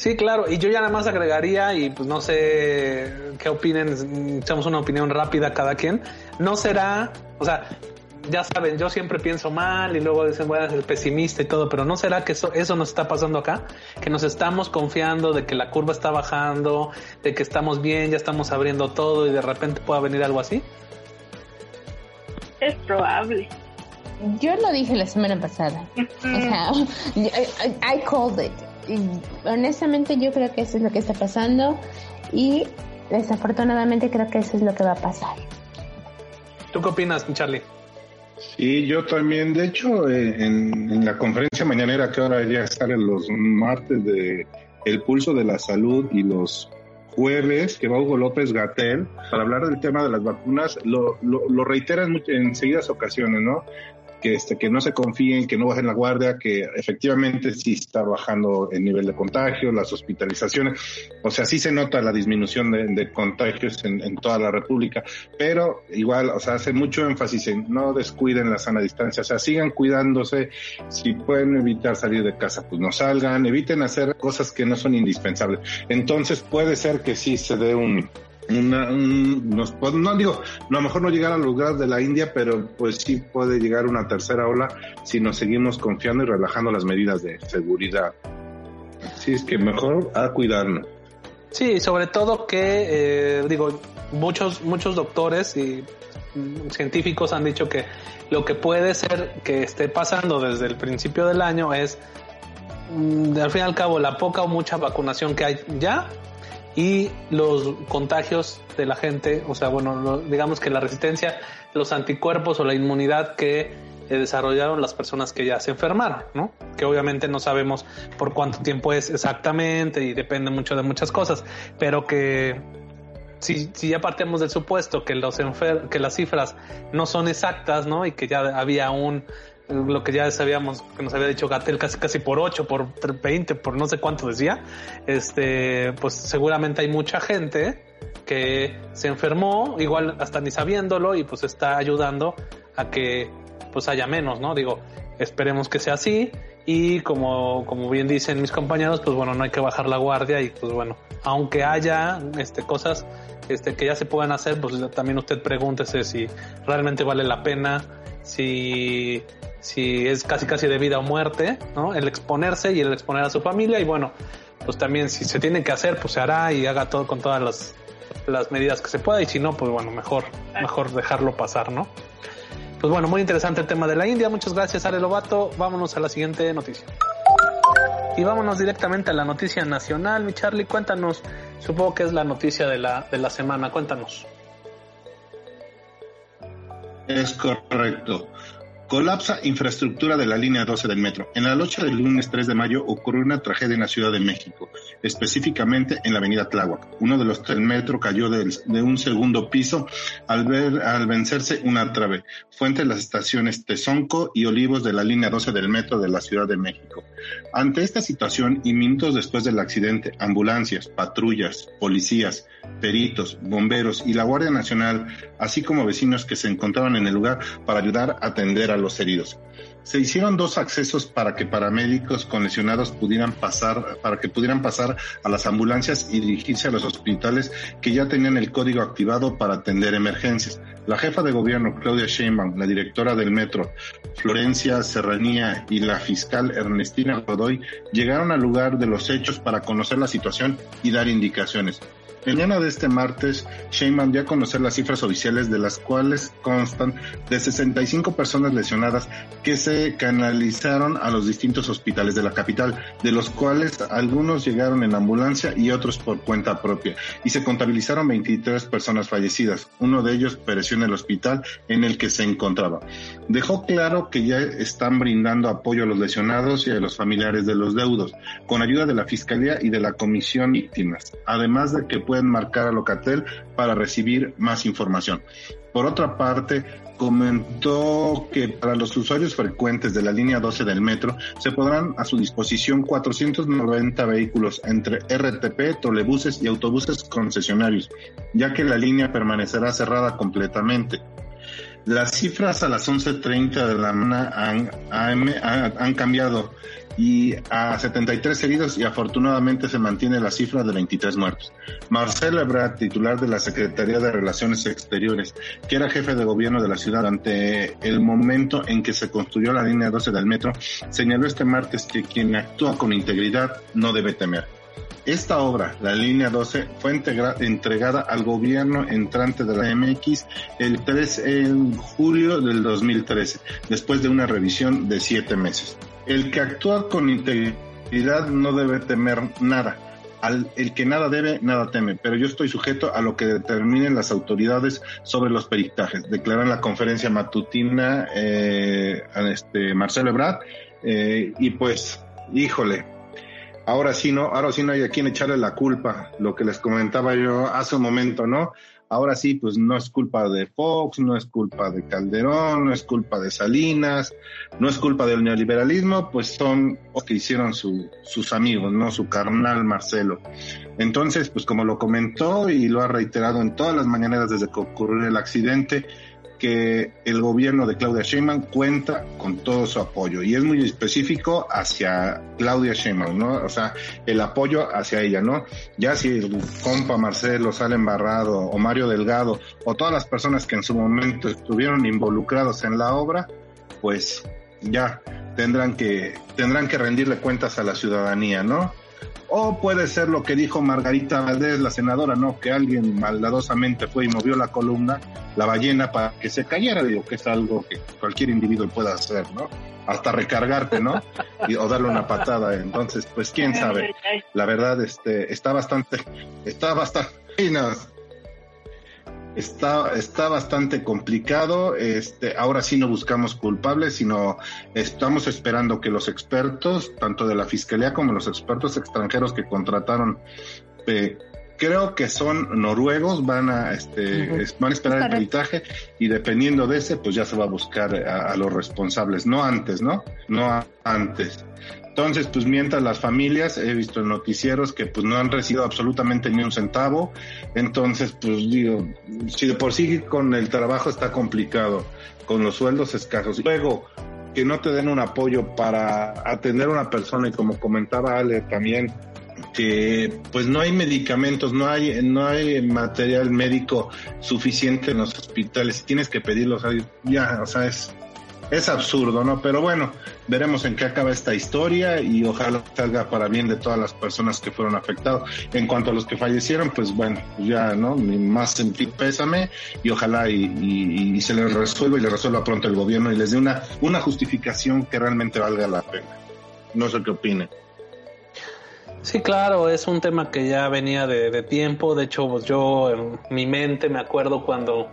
Sí, claro, y yo ya nada más agregaría, y pues no sé qué opinen, echamos una opinión rápida cada quien, no será, o sea, ya saben, yo siempre pienso mal y luego dicen, bueno, el pesimista y todo, pero ¿no será que eso, eso nos está pasando acá? Que nos estamos confiando de que la curva está bajando, de que estamos bien, ya estamos abriendo todo y de repente pueda venir algo así? Es probable. Yo lo dije la semana pasada. o sea, I called it honestamente yo creo que eso es lo que está pasando y desafortunadamente creo que eso es lo que va a pasar. ¿Tú qué opinas, Charlie? Sí, yo también. De hecho, eh, en, la conferencia mañanera que ahora ya sale los martes de El Pulso de la Salud y los jueves que va Hugo López Gatel para hablar del tema de las vacunas, lo, lo, lo en seguidas ocasiones, ¿no? Que, este, que no se confíen, que no bajen la guardia, que efectivamente sí está bajando el nivel de contagio, las hospitalizaciones, o sea, sí se nota la disminución de, contagios en, en, toda la República, pero igual, o sea, hace mucho énfasis en no descuiden la sana distancia, o sea, sigan cuidándose, si pueden evitar salir de casa, pues no salgan, eviten hacer cosas que no son indispensables. Entonces puede ser que sí se dé un, una, nos, no digo, a lo mejor no llegar al lugar de la India, pero pues sí puede llegar una tercera ola si nos seguimos confiando y relajando las medidas de seguridad. Sí, es que mejor a cuidarnos. Sí, sobre todo que, eh, digo, muchos, muchos doctores y científicos han dicho que lo que puede ser que esté pasando desde el principio del año es, mm, al fin y al cabo, la poca o mucha vacunación que hay ya y los contagios de la gente, o sea, bueno, digamos que la resistencia, los anticuerpos o la inmunidad que eh, desarrollaron las personas que ya se enfermaron, ¿no? Que obviamente no sabemos por cuánto tiempo es exactamente y depende mucho de muchas cosas, pero que si, si ya partimos del supuesto que los que las cifras no son exactas, ¿no? Y que ya había un lo que ya sabíamos que nos había dicho Gatel casi casi por 8, por 20, por no sé cuánto decía, este, pues seguramente hay mucha gente que se enfermó, igual hasta ni sabiéndolo y pues está ayudando a que pues haya menos, ¿no? Digo, esperemos que sea así y como, como bien dicen mis compañeros, pues bueno, no hay que bajar la guardia y pues bueno, aunque haya este, cosas este, que ya se puedan hacer, pues también usted pregúntese si realmente vale la pena, si si es casi casi de vida o muerte, ¿no? El exponerse y el exponer a su familia y bueno, pues también si se tiene que hacer, pues se hará y haga todo con todas las, las medidas que se pueda y si no, pues bueno, mejor, mejor dejarlo pasar, ¿no? Pues bueno, muy interesante el tema de la India. Muchas gracias, Ale Lobato. Vámonos a la siguiente noticia. Y vámonos directamente a la noticia nacional. Mi Charlie, cuéntanos. Supongo que es la noticia de la, de la semana. Cuéntanos. Es correcto. Colapsa infraestructura de la línea 12 del metro. En la noche del lunes 3 de mayo ocurrió una tragedia en la Ciudad de México, específicamente en la avenida Tláhuac. Uno de los del metro cayó de, un segundo piso al, ver, al vencerse una trave. Fue entre las estaciones Tezonco y Olivos de la línea 12 del metro de la Ciudad de México. Ante esta situación y minutos después del accidente, ambulancias, patrullas, policías, peritos, bomberos y la Guardia Nacional, así como vecinos que se encontraban en el lugar para ayudar a atender a los heridos. Se hicieron dos accesos para que paramédicos con lesionados pudieran pasar, para que pudieran pasar a las ambulancias y dirigirse a los hospitales que ya tenían el código activado para atender emergencias. La jefa de gobierno, Claudia Sheinbaum, la directora del metro, Florencia Serranía y la fiscal Ernestina Godoy llegaron al lugar de los hechos para conocer la situación y dar indicaciones. El mañana de este martes, Sheinbaum dio a conocer las cifras oficiales de las cuales constan de 65 personas lesionadas que se canalizaron a los distintos hospitales de la capital, de los cuales algunos llegaron en ambulancia y otros por cuenta propia, y se contabilizaron 23 personas fallecidas. Uno de ellos pereció en el hospital en el que se encontraba. Dejó claro que ya están brindando apoyo a los lesionados y a los familiares de los deudos, con ayuda de la Fiscalía y de la Comisión Víctimas, además de que pueden marcar a Locatel para recibir más información. Por otra parte, comentó que para los usuarios frecuentes de la línea 12 del metro se podrán a su disposición 490 vehículos entre RTP, trolebuses y autobuses concesionarios, ya que la línea permanecerá cerrada completamente. Las cifras a las 11.30 de la mañana han, han, han cambiado y a 73 heridos y afortunadamente se mantiene la cifra de 23 muertos. Marcelo Ebrard, titular de la Secretaría de Relaciones Exteriores, que era jefe de gobierno de la ciudad ante el momento en que se construyó la línea 12 del metro, señaló este martes que quien actúa con integridad no debe temer. Esta obra, la línea 12, fue entregada al gobierno entrante de la MX el 3 en julio del 2013, después de una revisión de siete meses. El que actúa con integridad no debe temer nada. Al, el que nada debe, nada teme, pero yo estoy sujeto a lo que determinen las autoridades sobre los peritajes, declaró en la conferencia matutina eh, este Marcelo Ebrard, eh, y pues, híjole, ahora sí no, ahora sí no hay a quien echarle la culpa, lo que les comentaba yo hace un momento, ¿no? Ahora sí, pues no es culpa de Fox, no es culpa de Calderón, no es culpa de Salinas, no es culpa del neoliberalismo, pues son los que hicieron sus amigos, ¿no? Su carnal Marcelo. Entonces, pues como lo comentó y lo ha reiterado en todas las mañaneras desde que ocurrió el accidente, que el gobierno de Claudia Sheinbaum cuenta con todo su apoyo y es muy específico hacia Claudia Sheinbaum, ¿no? O sea, el apoyo hacia ella, ¿no? Ya si el compa Marcelo sale embarrado o Mario Delgado o todas las personas que en su momento estuvieron involucrados en la obra, pues ya tendrán que tendrán que rendirle cuentas a la ciudadanía, ¿no? O puede ser lo que dijo Margarita Valdés, la senadora, ¿no? Que alguien maldadosamente fue y movió la columna, la ballena, para que se cayera. Digo, que es algo que cualquier individuo pueda hacer, ¿no? Hasta recargarte, ¿no? Y, o darle una patada. Entonces, pues quién sabe. La verdad, este, está bastante, está bastante, está, está bastante complicado. Este, ahora sí no buscamos culpables, sino estamos esperando que los expertos, tanto de la fiscalía como los expertos extranjeros que contrataron, eh, creo que son noruegos, van a, este, van a esperar el peritaje y dependiendo de ese, pues ya se va a buscar a, a los responsables, no antes, ¿no? No antes. Entonces, pues mientras las familias, he visto en noticieros que pues no han recibido absolutamente ni un centavo, entonces pues digo, si de por sí con el trabajo está complicado, con los sueldos escasos, luego que no te den un apoyo para atender a una persona y como comentaba Ale también, que pues no hay medicamentos, no hay, no hay material médico suficiente en los hospitales, tienes que pedirlos, ya, o sea, es, es absurdo, ¿no? Pero bueno, veremos en qué acaba esta historia y ojalá salga para bien de todas las personas que fueron afectadas. En cuanto a los que fallecieron, pues bueno, ya, ¿no? Ni más sentir pésame y ojalá y, se les resuelva y le resuelva pronto el gobierno y les dé una, una justificación que realmente valga la pena. No sé qué opinen. Sí, claro, es un tema que ya venía de, de tiempo. De hecho, pues yo en mi mente me acuerdo cuando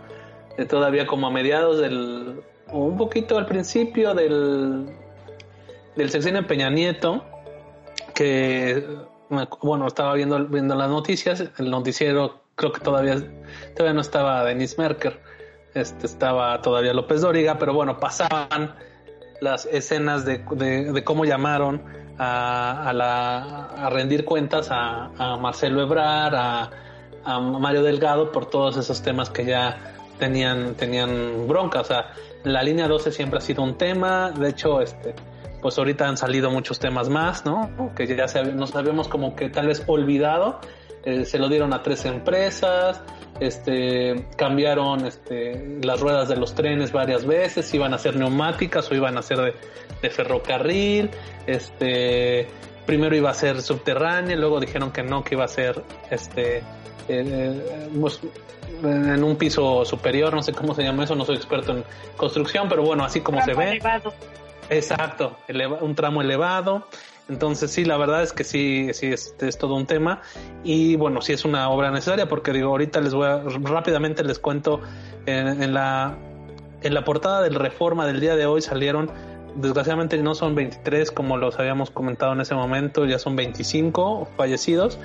eh, todavía como a mediados del un poquito al principio del, del sexenio Peña Nieto, que, bueno, estaba viendo, viendo las noticias, el noticiero creo que todavía, todavía no estaba Denis Merker, este, estaba todavía López Dóriga, pero bueno, pasaban las escenas de, de, cómo llamaron a, a, la, a rendir cuentas a, Marcelo Ebrar, a, Mario Delgado por todos esos temas que ya tenían, tenían bronca. O sea, la línea 12 siempre ha sido un tema. De hecho, este, pues ahorita han salido muchos temas más, ¿no? Que ya nos habíamos como que tal vez olvidado. eh, se lo dieron a tres empresas, este, cambiaron este, las ruedas de los trenes varias veces, iban a ser neumáticas o iban a ser de, ferrocarril, este, primero iba a ser subterráneo, luego dijeron que no, que iba a ser este, eh, pues, en un piso superior, no sé cómo se llama eso, no soy experto en construcción, pero bueno, así como se ve. Elevado. Exacto, un tramo elevado. Entonces sí, la verdad es que sí, sí es, es, todo un tema y bueno, sí es una obra necesaria porque digo, ahorita les voy a, rápidamente les cuento en, la en la portada del Reforma del día de hoy salieron desgraciadamente no son 23 como los habíamos comentado en ese momento, ya son 25 fallecidos.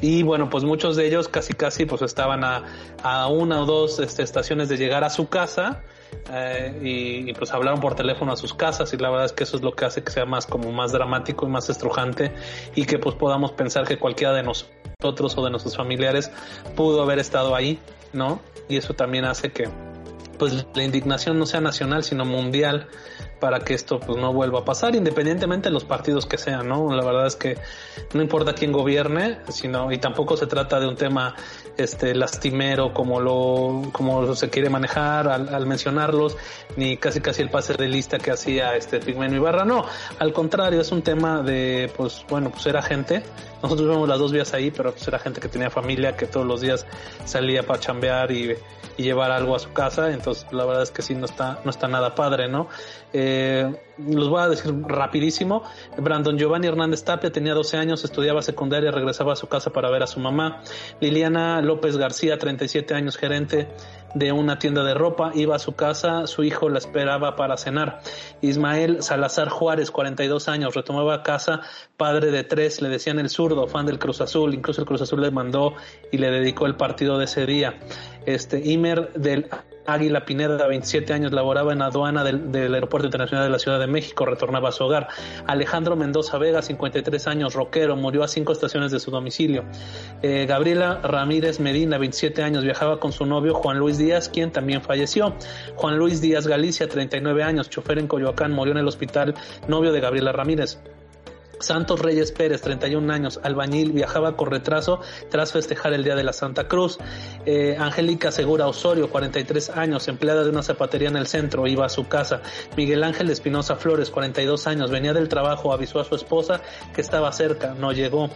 Y bueno, pues muchos de ellos casi casi pues estaban a, a una o dos este, estaciones de llegar a su casa eh, y, pues hablaron por teléfono a sus casas y la verdad es que eso es lo que hace que sea más como más dramático y más estrujante y que pues podamos pensar que cualquiera de nosotros o de nuestros familiares pudo haber estado ahí, ¿no? Y eso también hace que pues la indignación no sea nacional sino mundial para que esto pues no vuelva a pasar independientemente de los partidos que sean no la verdad es que no importa quién gobierne sino y tampoco se trata de un tema este lastimero como lo como se quiere manejar al, mencionarlos ni casi casi el pase de lista que hacía este Pigmeno Ibarra. No al contrario es un tema de pues bueno pues era gente. Nosotros vemos las dos vías ahí pero pues era gente que tenía familia que todos los días salía para chambear y, y llevar algo a su casa. Entonces la verdad es que sí no está no está nada padre no eh, los voy a decir rapidísimo. Brandon Giovanni Hernández Tapia tenía 12 años, estudiaba secundaria, regresaba a su casa para ver a su mamá. Liliana López García, 37 años, gerente de una tienda de ropa, iba a su casa, su hijo la esperaba para cenar. Ismael Salazar Juárez, 42 años, retomaba casa, padre de tres, le decían el zurdo, fan del Cruz Azul, incluso el Cruz Azul le mandó y le dedicó el partido de ese día. Este, Imer del Águila Pineda, 27 años, laboraba en aduana del, Aeropuerto Internacional de la Ciudad de México, retornaba a su hogar. Alejandro Mendoza Vega, 53 años, rockero, murió a cinco estaciones de su domicilio. Eh, Gabriela Ramírez Medina, 27 años, viajaba con su novio Juan Luis Díaz, quien también falleció. Juan Luis Díaz Galicia, 39 años, chofer en Coyoacán, murió en el hospital, novio de Gabriela Ramírez. Santos Reyes Pérez, 31 años, albañil, viajaba con retraso tras festejar el Día de la Santa Cruz. Eh, Angélica Segura Osorio, 43 años, empleada de una zapatería en el centro, iba a su casa. Miguel Ángel Espinosa Flores, 42 años, venía del trabajo, avisó a su esposa que estaba cerca, no llegó.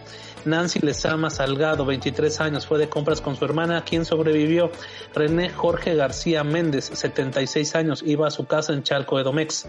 Nancy Lezama Salgado, 23 años, fue de compras con su hermana, quien sobrevivió. René Jorge García Méndez, 76 años, iba a su casa en Chalco de Domex.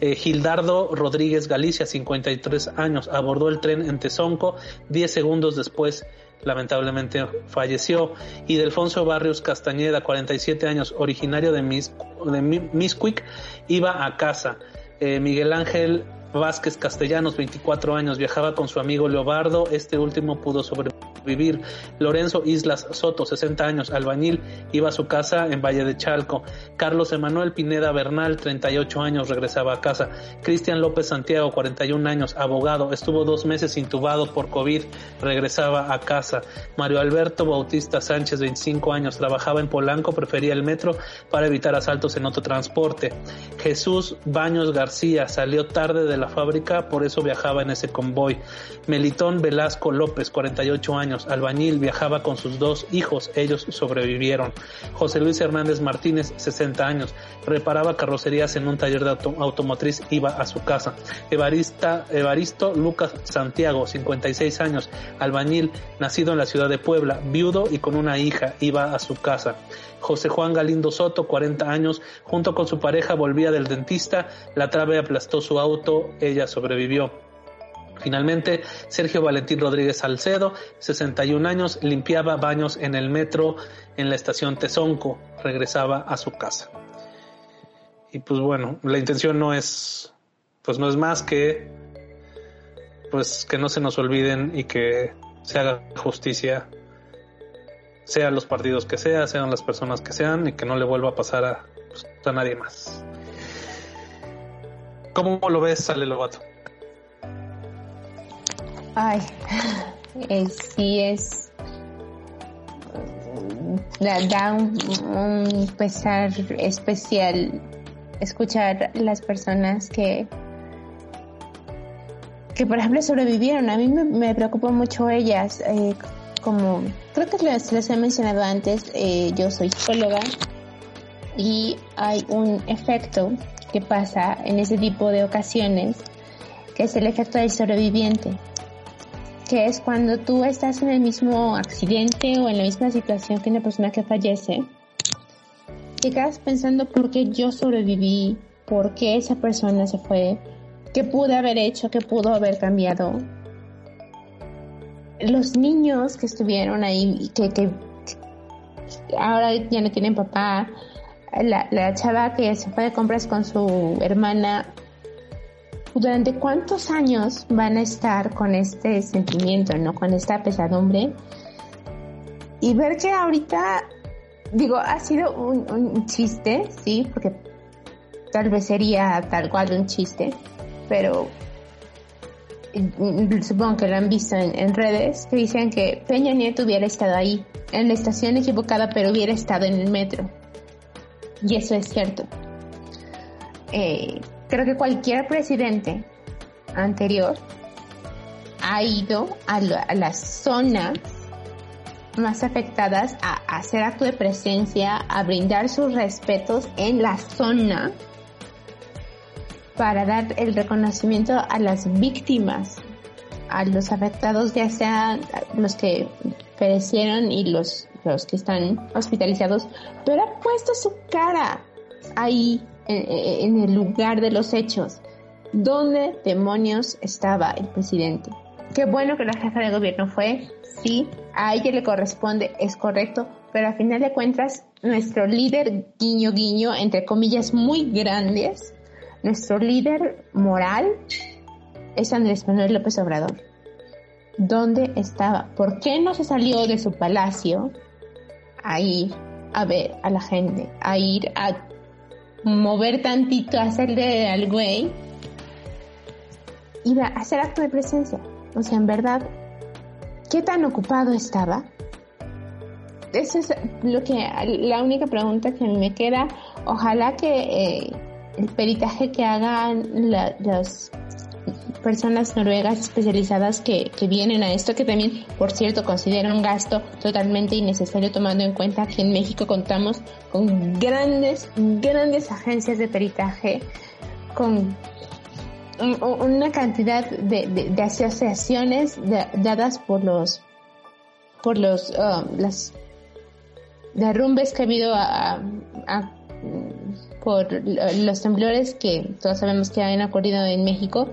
Eh, Gildardo Rodríguez Galicia, 53 años, abordó el tren en Tezonco, 10 segundos después lamentablemente falleció. Y Delfonso Barrios Castañeda, 47 años, originario de, Mis, de Misquick, iba a casa. Eh, Miguel Ángel Vázquez Castellanos, 24 años, viajaba con su amigo Leobardo, este último pudo sobrevivir. Lorenzo Islas Soto, 60 años, albañil, iba a su casa en Valle de Chalco. Carlos Emanuel Pineda Bernal, 38 años, regresaba a casa. Cristian López Santiago, 41 años, abogado, estuvo dos meses intubado por COVID, regresaba a casa. Mario Alberto Bautista Sánchez, 25 años, trabajaba en Polanco, prefería el metro para evitar asaltos en autotransporte. Jesús Baños García salió tarde de la fábrica, por eso viajaba en ese convoy. Melitón Velasco López, 48 años, albañil, viajaba con sus dos hijos, ellos sobrevivieron. José Luis Hernández Martínez, 60 años, reparaba carrocerías en un taller de automotriz, iba a su casa. Evarista, Evaristo Lucas Santiago, 56 años, albañil, nacido en la ciudad de Puebla, viudo y con una hija, iba a su casa. José Juan Galindo Soto, 40 años, junto con su pareja volvía del dentista, la trave aplastó su auto, ella sobrevivió. Finalmente, Sergio Valentín Rodríguez Salcedo, 61 años, limpiaba baños en el metro en la estación Tezonco, regresaba a su casa. Y pues bueno, la intención no es, pues no es más que, pues que no se nos olviden y que se haga justicia sean los partidos que sea, sean las personas que sean y que no le vuelva a pasar a, pues, a nadie más. ¿Cómo lo ves, Sale Lobato? Ay, sí es. Da, un, pesar especial escuchar las personas que que por ejemplo sobrevivieron. A mí me, me preocupan mucho ellas. Eh, como creo que les, les he mencionado antes, eh, yo soy psicóloga y hay un efecto que pasa en ese tipo de ocasiones, que es el efecto del sobreviviente, que es cuando tú estás en el mismo accidente o en la misma situación que una persona que fallece, te quedas pensando por qué yo sobreviví, por qué esa persona se fue, qué pude haber hecho, qué pudo haber cambiado. Los niños que estuvieron ahí, que, que ahora ya no tienen papá, la, la chava que se fue de compras con su hermana, ¿durante cuántos años van a estar con este sentimiento, no? Con esta pesadumbre. Y ver que ahorita, digo, ha sido un, un chiste, sí, porque tal vez sería tal cual un chiste, pero supongo que lo han visto en, redes, que dicen que Peña Nieto hubiera estado ahí, en la estación equivocada, pero hubiera estado en el metro. Y eso es cierto. Eh, creo que cualquier presidente anterior ha ido a, las zonas más afectadas a, hacer acto de presencia, a brindar sus respetos en la zona para dar el reconocimiento a las víctimas, a los afectados, ya sean los que perecieron y los los que están hospitalizados, pero ha puesto su cara ahí en, el lugar de los hechos. ¿Dónde demonios estaba el presidente? Qué bueno que la jefa de gobierno fue, sí, a ella le corresponde, es correcto, pero a final de cuentas, nuestro líder guiño guiño, entre comillas muy grandes, nuestro líder moral es Andrés Manuel López Obrador. ¿Dónde estaba? ¿Por qué no se salió de su palacio a ir a ver a la gente, a ir a mover tantito, a hacerle al güey, iba a hacer acto de presencia. O sea, en verdad, ¿qué tan ocupado estaba? Esa es lo que, la única pregunta que me queda. Ojalá que eh, el peritaje que hagan los personas noruegas especializadas que, que vienen a esto, que también, por cierto, consideran un gasto totalmente innecesario tomando en cuenta que en México contamos con grandes, grandes agencias de peritaje, con una cantidad de, de, asociaciones dadas por los por los um, las derrumbes que ha habido a, por los temblores que todos sabemos que han ocurrido en México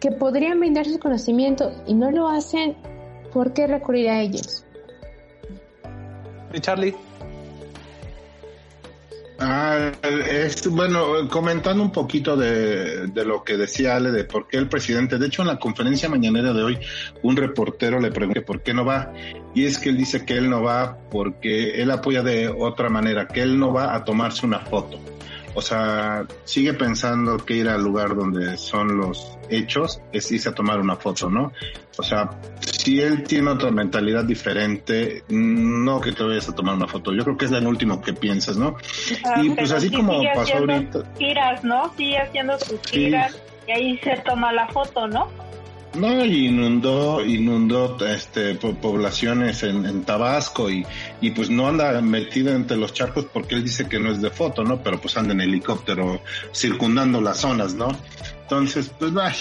que podrían brindar su conocimiento y no lo hacen, ¿por qué recurrir a ellos? ¿Y Charlie? Ah, es, bueno, comentando un poquito de, lo que decía Ale, de por qué el presidente, de hecho en la conferencia mañanera de hoy, un reportero le preguntó por qué no va, y es que él dice que él no va porque él apoya de otra manera, que él no va a tomarse una foto o sea, sigue pensando que ir al lugar donde son los hechos es irse a tomar una foto, ¿no? O sea, si él tiene otra mentalidad diferente, no que te vayas a tomar una foto. Yo creo que es el último que piensas, ¿no? Ah, y pues así como pasó ahorita. Tiras, ¿no? Sigue haciendo sus tiras y ahí se toma la foto, ¿no? No, y inundó, inundó este, poblaciones en, Tabasco y, y pues no anda metido entre los charcos porque él dice que no es de foto, ¿no? Pero pues anda en helicóptero circundando las zonas, ¿no? Entonces, pues vaya,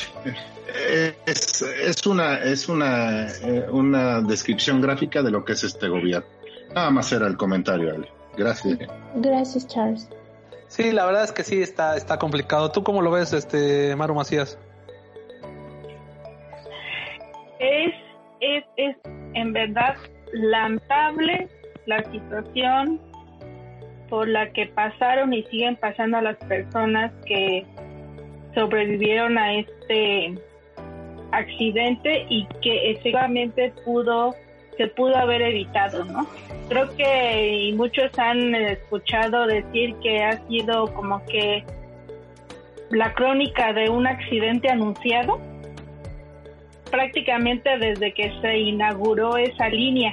es, es una, es una, eh, una descripción gráfica de lo que es este gobierno. Nada más era el comentario, Ale. Gracias. Gracias, Charles. Sí, la verdad es que sí está, está complicado. ¿Tú cómo lo ves, este, Maru Macías? Es, es, es en verdad lamentable la situación por la que pasaron y siguen pasando a las personas que sobrevivieron a este accidente y que efectivamente pudo se pudo haber evitado, ¿no? Creo que muchos han escuchado decir que ha sido como que la crónica de un accidente anunciado prácticamente desde que se inauguró esa línea.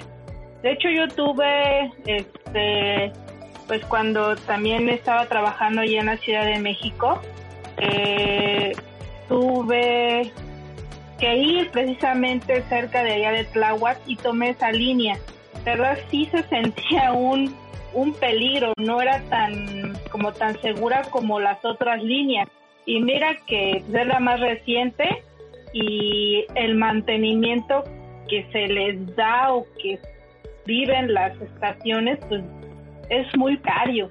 De hecho, yo tuve, este, pues cuando también estaba trabajando allá en la Ciudad de México, eh, tuve que ir precisamente cerca de allá de Tláhuac y tomé esa línea. ¿Verdad? Sí se sentía un, un peligro, no era tan como tan segura como las otras líneas. Y mira que es la más reciente y el mantenimiento que se les da o que viven las estaciones, pues es muy caro,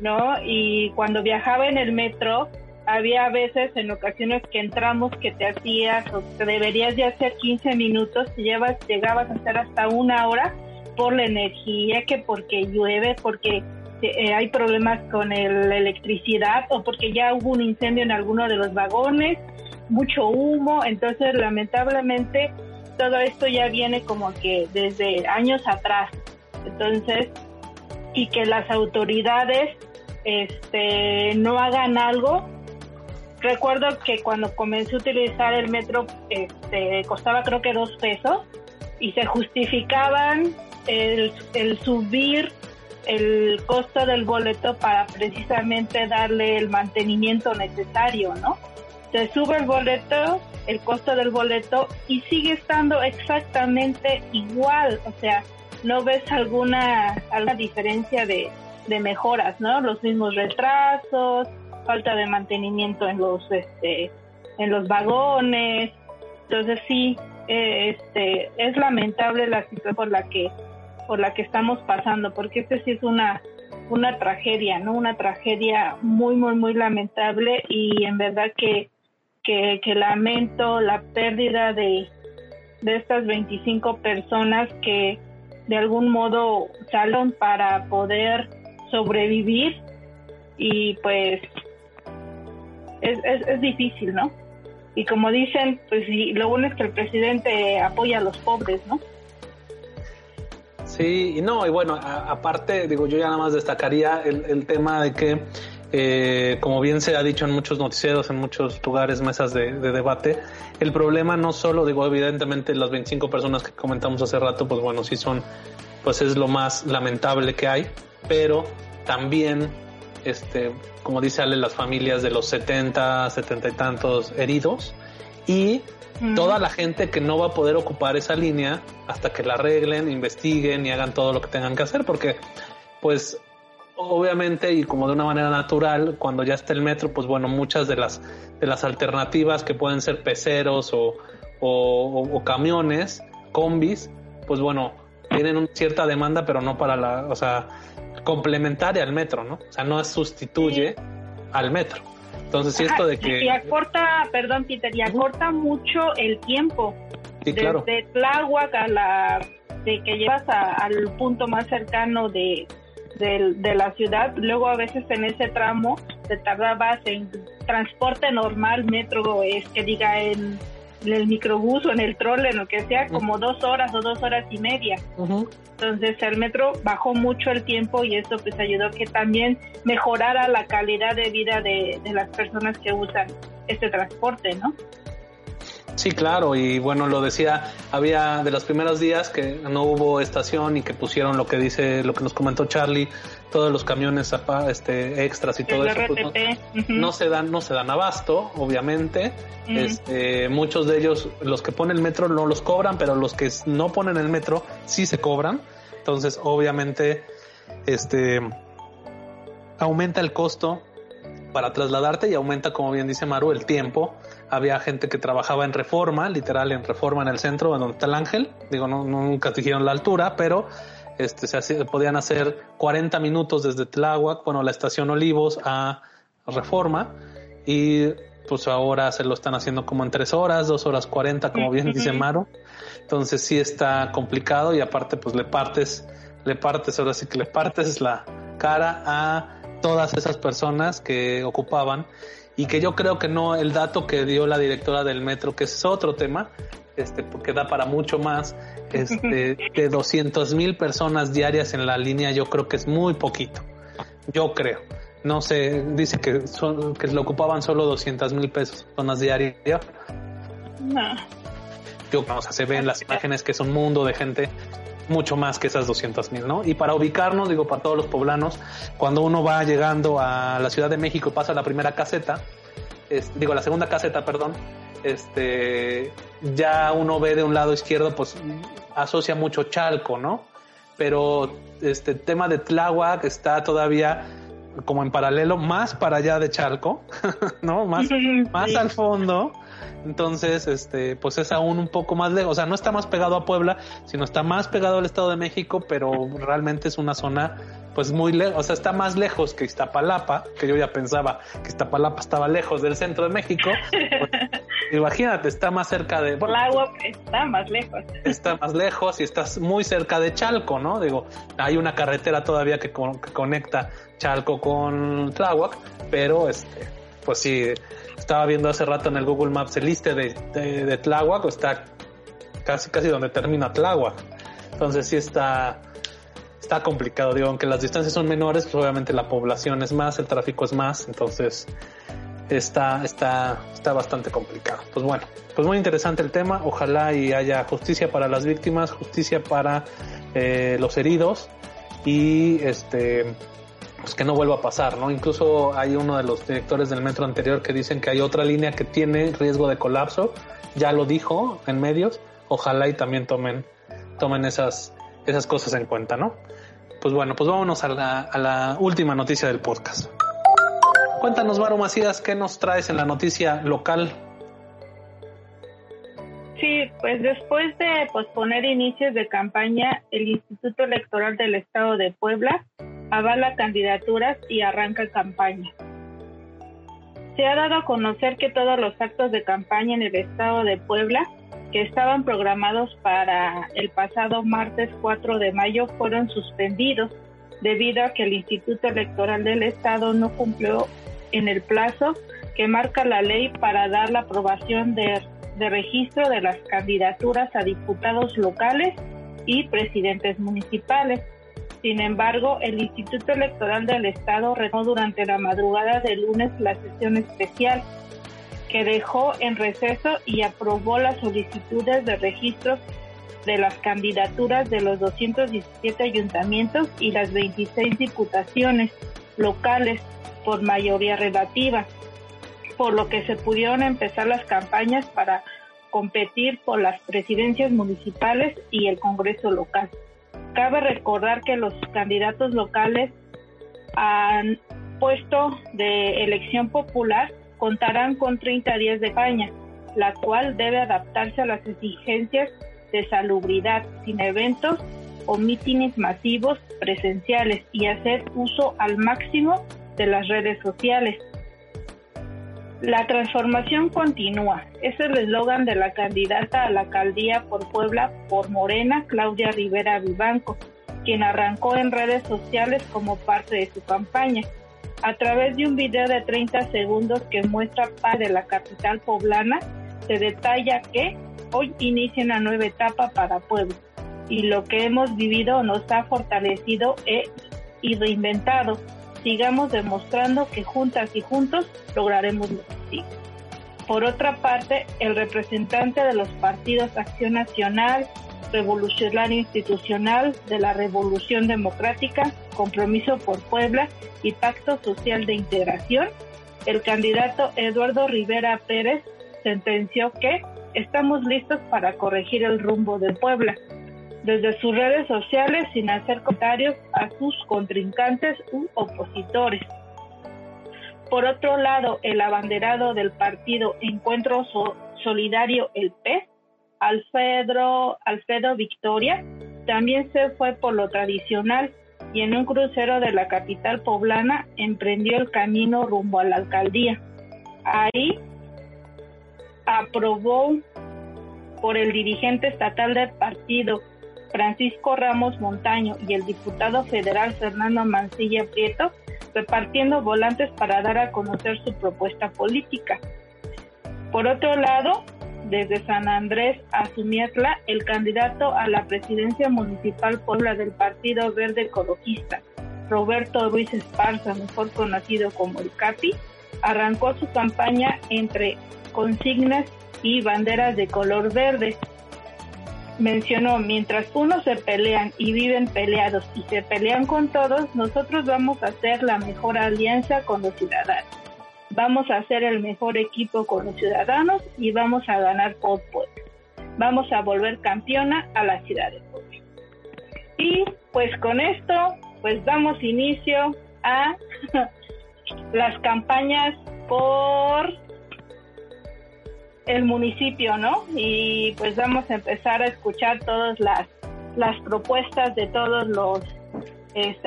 ¿no? Y cuando viajaba en el metro, había veces en ocasiones que entramos que te hacías o te deberías de hacer 15 minutos y llevas, llegabas a hacer hasta una hora por la energía, que porque llueve, porque eh, hay problemas con la electricidad o porque ya hubo un incendio en alguno de los vagones, mucho humo, entonces lamentablemente todo esto ya viene como que desde años atrás. Entonces, y que las autoridades este, no hagan algo. Recuerdo que cuando comencé a utilizar el metro este, costaba creo que dos pesos y se justificaban el, el subir el costo del boleto para precisamente darle el mantenimiento necesario, ¿no? Se sube el boleto, el costo del boleto y sigue estando exactamente igual, o sea, no ves alguna, alguna diferencia de, de mejoras, ¿no? Los mismos retrasos, falta de mantenimiento en los, este, en los vagones, entonces sí, eh, este, es lamentable la situación por la que, por la que estamos pasando, porque este sí es una, una tragedia, ¿no? Una tragedia muy, muy, muy lamentable y en verdad que, que, que lamento la pérdida de, de estas 25 personas que de algún modo salieron para poder sobrevivir y pues es, es, difícil, ¿no? Y como dicen, pues lo bueno es que el presidente apoya a los pobres, ¿no? Sí, y no, y bueno, aparte, digo, yo ya nada más destacaría el, el tema de que eh, como bien se ha dicho en muchos noticieros, en muchos lugares, mesas de, debate, el problema no solo, digo, evidentemente las 25 personas que comentamos hace rato, pues bueno, sí son, pues es lo más lamentable que hay, pero también, este, como dice Ale, las familias de los 70, 70 y tantos heridos y toda la gente que no va a poder ocupar esa línea hasta que la arreglen, investiguen y hagan todo lo que tengan que hacer, porque pues obviamente y como de una manera natural, cuando ya está el metro, pues bueno, muchas de las, de las alternativas que pueden ser peceros o, o, camiones, combis, pues bueno, tienen una cierta demanda, pero no para la, o sea, complementaria al metro, ¿no? O sea, no sustituye al metro. Entonces, si esto de que... Y acorta, perdón, Peter, y acorta mucho el tiempo. Sí, claro. Desde Tláhuac a la... de que llevas al punto más cercano de, de, la ciudad. Luego a veces en ese tramo te tardabas en transporte normal, metro, es que diga en, el microbús o en el trole, en lo que sea, como dos horas o dos horas y media. Entonces el metro bajó mucho el tiempo y eso pues ayudó a que también mejorara la calidad de vida de, de las personas que usan este transporte, ¿no? Sí, claro, y bueno, lo decía, había de los primeros días que no hubo estación y que pusieron lo que dice, lo que nos comentó Charlie, todos los camiones este, extras y todo eso, pues, no, se dan, no se dan abasto, obviamente. Este, muchos de ellos, los que ponen el metro no los cobran, pero los que no ponen el metro sí se cobran. Entonces, obviamente, este aumenta el costo para trasladarte y aumenta, como bien dice Maru, el tiempo había gente que trabajaba en reforma, literal en reforma en el centro, en donde está el ángel. Digo, no, nunca dijeron la altura, pero este, se podían hacer 40 minutos desde Tláhuac, bueno, la estación Olivos a reforma. Y pues ahora se lo están haciendo como en tres horas, dos horas 40, como bien dice Maru. Entonces sí está complicado y aparte pues le partes, le partes, ahora sí que le partes la cara a todas esas personas que ocupaban y que yo creo que no, el dato que dio la directora del metro, que es otro tema, este, porque da para mucho más, este, de 200 mil personas diarias en la línea, yo creo que es muy poquito. Yo creo. No sé, dice que, son, que lo ocupaban solo 200 mil personas diarias. No. Yo, o sea, se ven las imágenes que es un mundo de gente mucho más que esas 200 mil, ¿no? Y para ubicarnos, digo, para todos los poblanos, cuando uno va llegando a la Ciudad de México, pasa la primera caseta, digo, la segunda caseta, perdón, este, ya uno ve de un lado izquierdo, pues asocia mucho Chalco, ¿no? Pero este tema de Tláhuac está todavía como en paralelo, más para allá de Chalco, ¿no? Más, más al fondo. Entonces, este, pues es aún un poco más lejos. O sea, no está más pegado a Puebla, sino está más pegado al Estado de México, pero realmente es una zona, pues muy lejos. O sea, está más lejos que Iztapalapa, que yo ya pensaba que Iztapalapa estaba lejos del centro de México. Pues, imagínate, está más cerca de. Por agua está más lejos. Está más lejos y estás muy cerca de Chalco, ¿no? Digo, hay una carretera todavía que, que conecta Chalco con Tláhuac, pero este, pues sí estaba viendo hace rato en el Google Maps el liste de, de, Tláhuac, está casi casi donde termina Tláhuac. Entonces sí está, está complicado. Digo, aunque las distancias son menores, pues obviamente la población es más, el tráfico es más, entonces está, está, está bastante complicado. Pues bueno, pues muy interesante el tema. Ojalá y haya justicia para las víctimas, justicia para eh, los heridos y este pues que no vuelva a pasar, ¿no? Incluso hay uno de los directores del metro anterior que dicen que hay otra línea que tiene riesgo de colapso, ya lo dijo en medios, ojalá y también tomen, tomen esas, esas cosas en cuenta, ¿no? Pues bueno, pues vámonos a la, a la última noticia del podcast. Cuéntanos, Varo Macías, ¿qué nos traes en la noticia local? Sí, pues después de posponer inicios de campaña, el Instituto Electoral del Estado de Puebla avala candidaturas y arranca campaña. Se ha dado a conocer que todos los actos de campaña en el estado de Puebla que estaban programados para el pasado martes 4 de mayo fueron suspendidos debido a que el Instituto Electoral del Estado no cumplió en el plazo que marca la ley para dar la aprobación de, de registro de las candidaturas a diputados locales y presidentes municipales. Sin embargo, el Instituto Electoral del Estado retomó durante la madrugada del lunes la sesión especial que dejó en receso y aprobó las solicitudes de registro de las candidaturas de los 217 ayuntamientos y las 26 diputaciones locales por mayoría relativa, por lo que se pudieron empezar las campañas para competir por las presidencias municipales y el Congreso local. Cabe recordar que los candidatos locales han puesto de elección popular contarán con 30 días de campaña, la cual debe adaptarse a las exigencias de salubridad sin eventos o mítines masivos presenciales y hacer uso al máximo de las redes sociales. La transformación continúa. Es el eslogan de la candidata a la alcaldía por Puebla por Morena, Claudia Rivera Vivanco, quien arrancó en redes sociales como parte de su campaña. A través de un video de 30 segundos que muestra paz de la capital poblana, se detalla que hoy inicia una nueva etapa para Puebla y lo que hemos vivido nos ha fortalecido e, y reinventado sigamos demostrando que juntas y juntos lograremos lo que Por otra parte, el representante de los partidos Acción Nacional, Revolucionario Institucional, de la Revolución Democrática, Compromiso por Puebla y Pacto Social de Integración, el candidato Eduardo Rivera Pérez sentenció que estamos listos para corregir el rumbo de Puebla desde sus redes sociales sin hacer comentarios a sus contrincantes u opositores. Por otro lado, el abanderado del partido Encuentro Solidario El P, Alfredo, Alfredo Victoria, también se fue por lo tradicional y en un crucero de la capital poblana emprendió el camino rumbo a la alcaldía. Ahí aprobó por el dirigente estatal del partido Francisco Ramos Montaño y el diputado federal Fernando Mancilla Prieto repartiendo volantes para dar a conocer su propuesta política. Por otro lado, desde San Andrés a Sumiatla, el candidato a la presidencia municipal Puebla del Partido Verde Ecologista, Roberto Ruiz Esparza, mejor conocido como el CAPI, arrancó su campaña entre consignas y banderas de color verde, mencionó, mientras unos se pelean y viven peleados y se pelean con todos, nosotros vamos a hacer la mejor alianza con los ciudadanos. Vamos a hacer el mejor equipo con los ciudadanos y vamos a ganar por pueblo. Vamos a volver campeona a la ciudad de Puebla. Y pues con esto, pues damos inicio a las campañas por el municipio, ¿no? Y pues vamos a empezar a escuchar todas las, las propuestas de todos los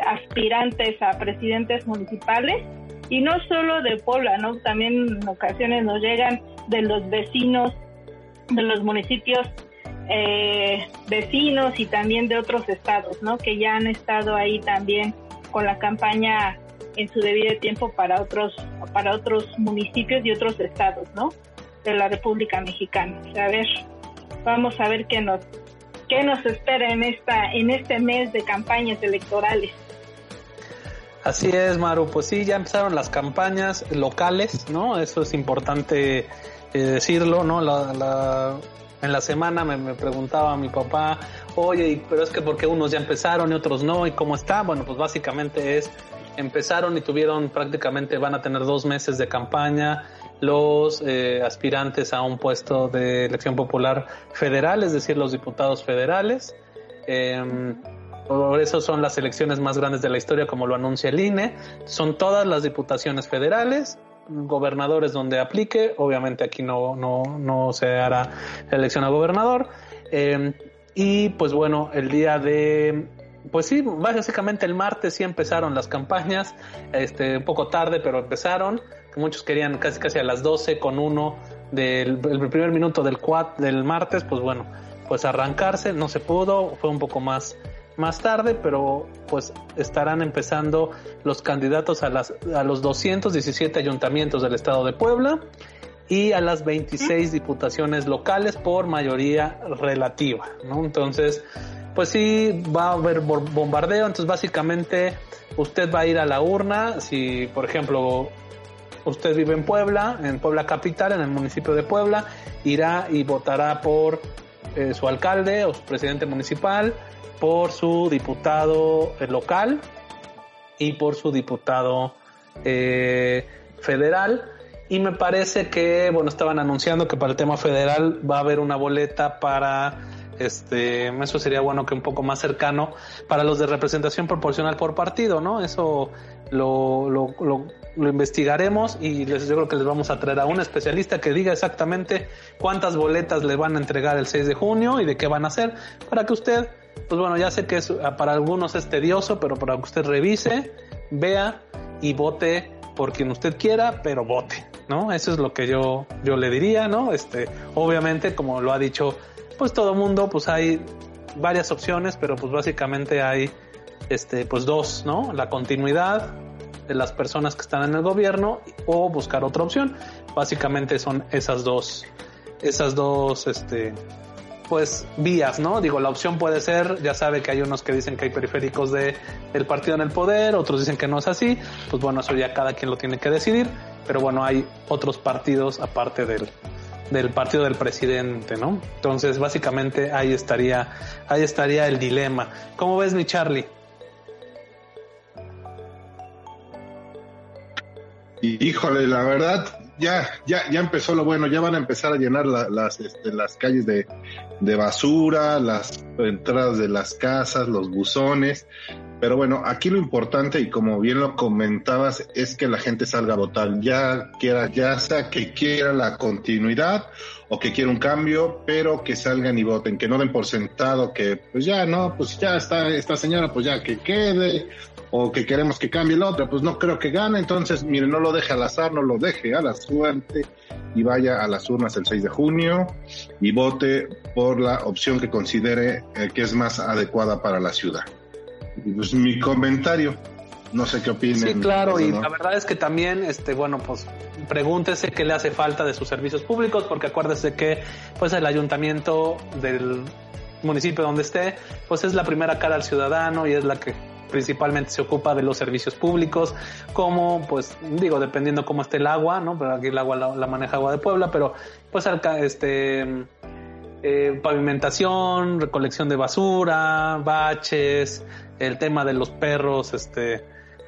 aspirantes a presidentes municipales y no solo de Puebla, ¿no? También en ocasiones nos llegan de los vecinos, de los municipios eh, vecinos y también de otros estados, ¿no? Que ya han estado ahí también con la campaña en su debido tiempo para otros para otros municipios y otros estados, ¿no? De la República Mexicana. A ver, vamos a ver qué nos qué nos espera en esta en este mes de campañas electorales. Así es, Maru. Pues sí, ya empezaron las campañas locales, ¿no? Eso es importante eh, decirlo, ¿no? La, en la semana me, me, preguntaba mi papá, oye, pero es que porque unos ya empezaron y otros no, ¿y cómo está? Bueno, pues básicamente es, empezaron y tuvieron prácticamente, van a tener dos meses de campaña los eh, aspirantes a un puesto de elección popular federal, es decir, los diputados federales. Eh, por eso son las elecciones más grandes de la historia, como lo anuncia el INE. Son todas las diputaciones federales, gobernadores donde aplique. Obviamente aquí no, no, no se hará elección a gobernador. Eh, y pues bueno, el día de pues sí, básicamente el martes sí empezaron las campañas, este, un poco tarde, pero empezaron. Muchos querían casi casi a las 12 con uno del el primer minuto del del martes, pues bueno, pues arrancarse, no se pudo, fue un poco más más tarde, pero pues estarán empezando los candidatos a, las, a los 217 ayuntamientos del estado de Puebla y a las 26 diputaciones locales por mayoría relativa, ¿no? Entonces, pues sí, va a haber bombardeo, entonces básicamente usted va a ir a la urna, si por ejemplo usted vive en Puebla, en Puebla capital, en el municipio de Puebla, irá y votará por eh, su alcalde o su presidente municipal, por su diputado eh, local y por su diputado eh, federal. Y me parece que, bueno, estaban anunciando que para el tema federal va a haber una boleta para, este, eso sería bueno que un poco más cercano para los de representación proporcional por partido, ¿no? Eso lo, lo, lo, lo investigaremos y les, yo creo que les vamos a traer a un especialista que diga exactamente cuántas boletas le van a entregar el 6 de junio y de qué van a hacer para que usted pues bueno, ya sé que es, ah, para algunos es tedioso, pero para que usted revise, vea y vote por quien usted quiera, pero vote, ¿no? Eso es lo que yo, yo le diría, ¿no? Este, obviamente, como lo ha dicho, pues todo mundo, pues hay varias opciones, pero pues básicamente hay, este, pues dos, ¿no? La continuidad de las personas que están en el gobierno o buscar otra opción. Básicamente son esas dos, esas dos, este, pues vías, ¿no? Digo, la opción puede ser, ya sabe que hay unos que dicen que hay periféricos de el partido en el poder, otros dicen que no es así, pues bueno, eso ya cada quien lo tiene que decidir, pero bueno, hay otros partidos aparte del del partido del presidente, ¿no? Entonces, básicamente ahí estaría ahí estaría el dilema. ¿Cómo ves mi Charlie? Híjole, la verdad, ya, ya, ya empezó lo bueno, ya van a empezar a llenar las, este, las calles de, de basura, las entradas de las casas, los buzones. Pero bueno, aquí lo importante y como bien lo comentabas es que la gente salga a votar, ya quiera, ya sea que quiera la continuidad o que quiera un cambio, pero que salgan y voten, que no den por sentado que pues ya no, pues ya está esta señora, pues ya que quede o que queremos que cambie la otra, pues no creo que gane, entonces mire, no lo deje al azar, no lo deje a la suerte y vaya a las urnas el 6 de junio y vote por la opción que considere eh, que es más adecuada para la ciudad. Pues mi comentario. No sé qué opinen. Sí, claro, y la verdad es que también, este, bueno, pues pregúntese qué le hace falta de sus servicios públicos, porque acuérdese que, pues, el ayuntamiento del municipio donde esté, pues es la primera cara al ciudadano y es la que principalmente se ocupa de los servicios públicos, como, pues, digo, dependiendo cómo esté el agua, ¿no? Pero aquí el agua la, maneja Agua de Puebla, pero, pues, este, eh, pavimentación, recolección de basura, baches, el tema de los perros, este,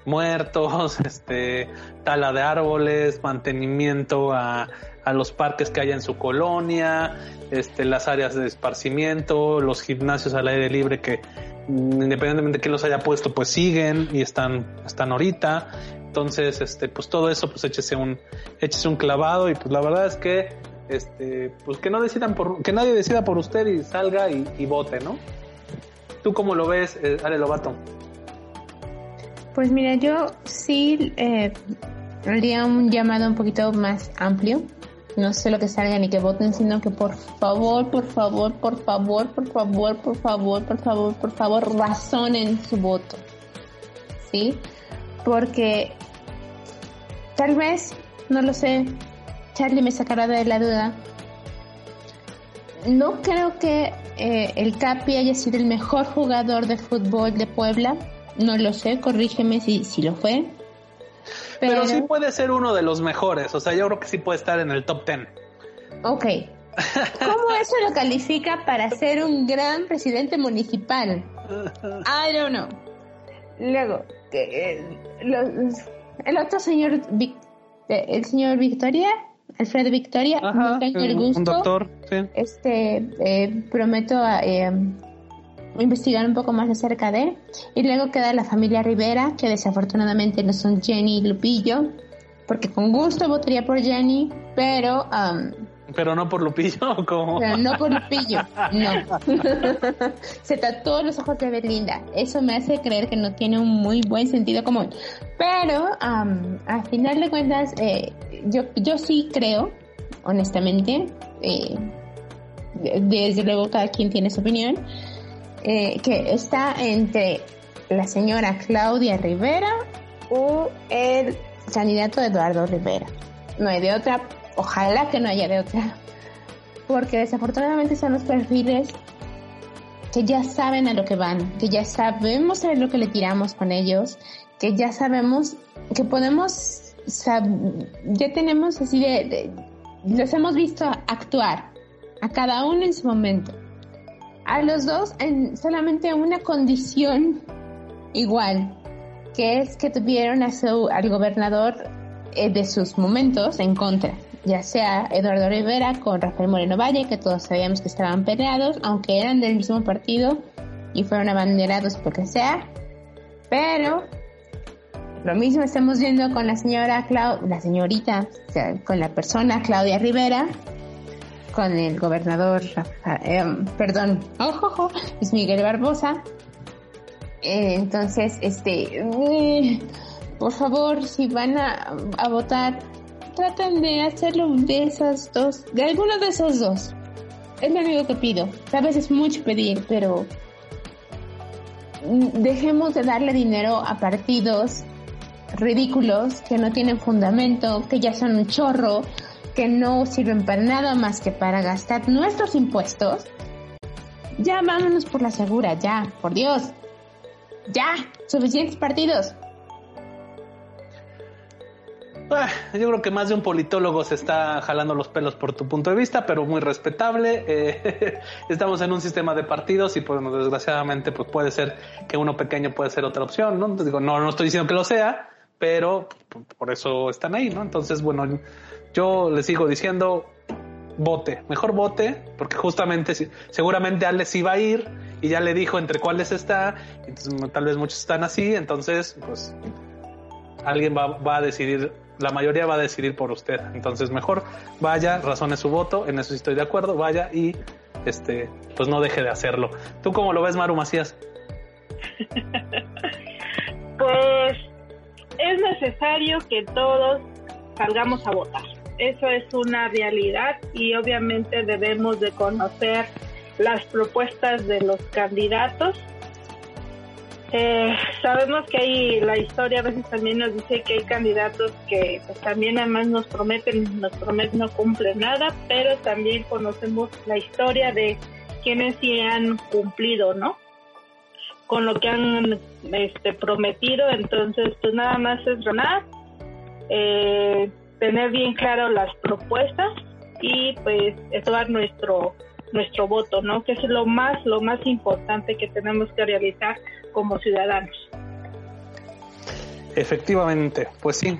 muertos, este, tala de árboles, mantenimiento a, a los parques que haya en su colonia, este, las áreas de esparcimiento, los gimnasios al aire libre que mm, independientemente de quién los haya puesto, pues siguen y están, están ahorita. Entonces, este, pues todo eso, pues échese un, échese un clavado y pues la verdad es que, este, pues que no decidan por, que nadie decida por usted y salga y, vote, ¿no? ¿Tú cómo lo ves, eh, Ale Lobato? Pues mira, yo sí eh, haría un llamado un poquito más amplio no sé lo que salgan y que voten, sino que por favor, por favor, por favor, por favor, por favor, por favor, por favor, razonen su voto. ¿Sí? Porque tal vez, no lo sé, Charlie me sacará de la duda. No creo que eh, el Capi haya sido el mejor jugador de fútbol de Puebla. No lo sé, corrígeme si, si lo fue. Pero, sí puede ser uno de los mejores. O sea, yo creo que sí puede estar en el top 10. Ok. ¿Cómo eso lo califica para ser un gran presidente municipal? I don't know. Luego, eh, el otro señor, eh, el señor Victoria, Alfredo Victoria, no tengo el gusto. Un doctor, sí. Este, eh, prometo a, investigar un poco más acerca de. Y luego queda la familia Rivera, que desafortunadamente no son Jenny y Lupillo, porque con gusto votaría por Jenny, pero... Um, pero no por Lupillo, como. no por Lupillo, no. Se tatuó los ojos de Belinda. Eso me hace creer que no tiene un muy buen sentido común. Pero, um, al final de cuentas, eh, yo, yo sí creo, honestamente, eh, desde luego cada quien tiene su opinión, eh, que está entre la señora Claudia Rivera o el candidato Eduardo Rivera. No hay de otra, ojalá que no haya de otra, porque desafortunadamente son los perfiles que ya saben a lo que van, que ya sabemos a lo que le tiramos con ellos, que ya sabemos que podemos, ya tenemos así de los hemos visto actuar a cada uno en su momento. A los dos en solamente una condición igual, que es que tuvieron a su, al gobernador eh, de sus momentos en contra, ya sea Eduardo Rivera con Rafael Moreno Valle, que todos sabíamos que estaban peleados, aunque eran del mismo partido y fueron abanderados por que sea, pero lo mismo estamos viendo con la señora Clau la señorita, o sea, con la persona Claudia Rivera, con el gobernador, eh, perdón, ojo, es Miguel Barbosa. Eh, entonces, este, eh, por favor, si van a, votar, traten de hacerlo de esas dos, de alguno de esos dos. Es lo único que pido. A veces es mucho pedir, pero dejemos de darle dinero a partidos ridículos que no tienen fundamento, que ya son un chorro, que no sirven para nada más que para gastar nuestros impuestos, ya vámonos por la segura, ya, por Dios. Ya, suficientes partidos. Ah, yo creo que más de un politólogo se está jalando los pelos por tu punto de vista, pero muy respetable. Eh, estamos en un sistema de partidos y pues desgraciadamente pues puede ser que uno pequeño puede ser otra opción, ¿no? Digo, no, no estoy diciendo que lo sea, pero por eso están ahí, ¿no? Entonces, bueno, yo le sigo diciendo, vote, mejor vote, porque justamente seguramente Alex iba a ir y ya le dijo entre cuáles está, entonces tal vez muchos están así, entonces pues alguien va, va, a decidir, la mayoría va a decidir por usted, entonces mejor vaya, razone su voto, en eso estoy de acuerdo, vaya y este pues no deje de hacerlo. ¿Tú cómo lo ves, Maru Macías? pues es necesario que todos salgamos a votar eso es una realidad y obviamente debemos de conocer las propuestas de los candidatos. Eh, sabemos que hay la historia a veces también nos dice que hay candidatos que pues, también además nos prometen, nos prometen no cumplen nada, pero también conocemos la historia de quienes sí han cumplido, ¿no? Con lo que han este, prometido, entonces pues nada más es ganar. Eh, tener bien claro las propuestas y pues dar nuestro nuestro voto, ¿no? Que es lo más lo más importante que tenemos que realizar como ciudadanos. Efectivamente, pues sí.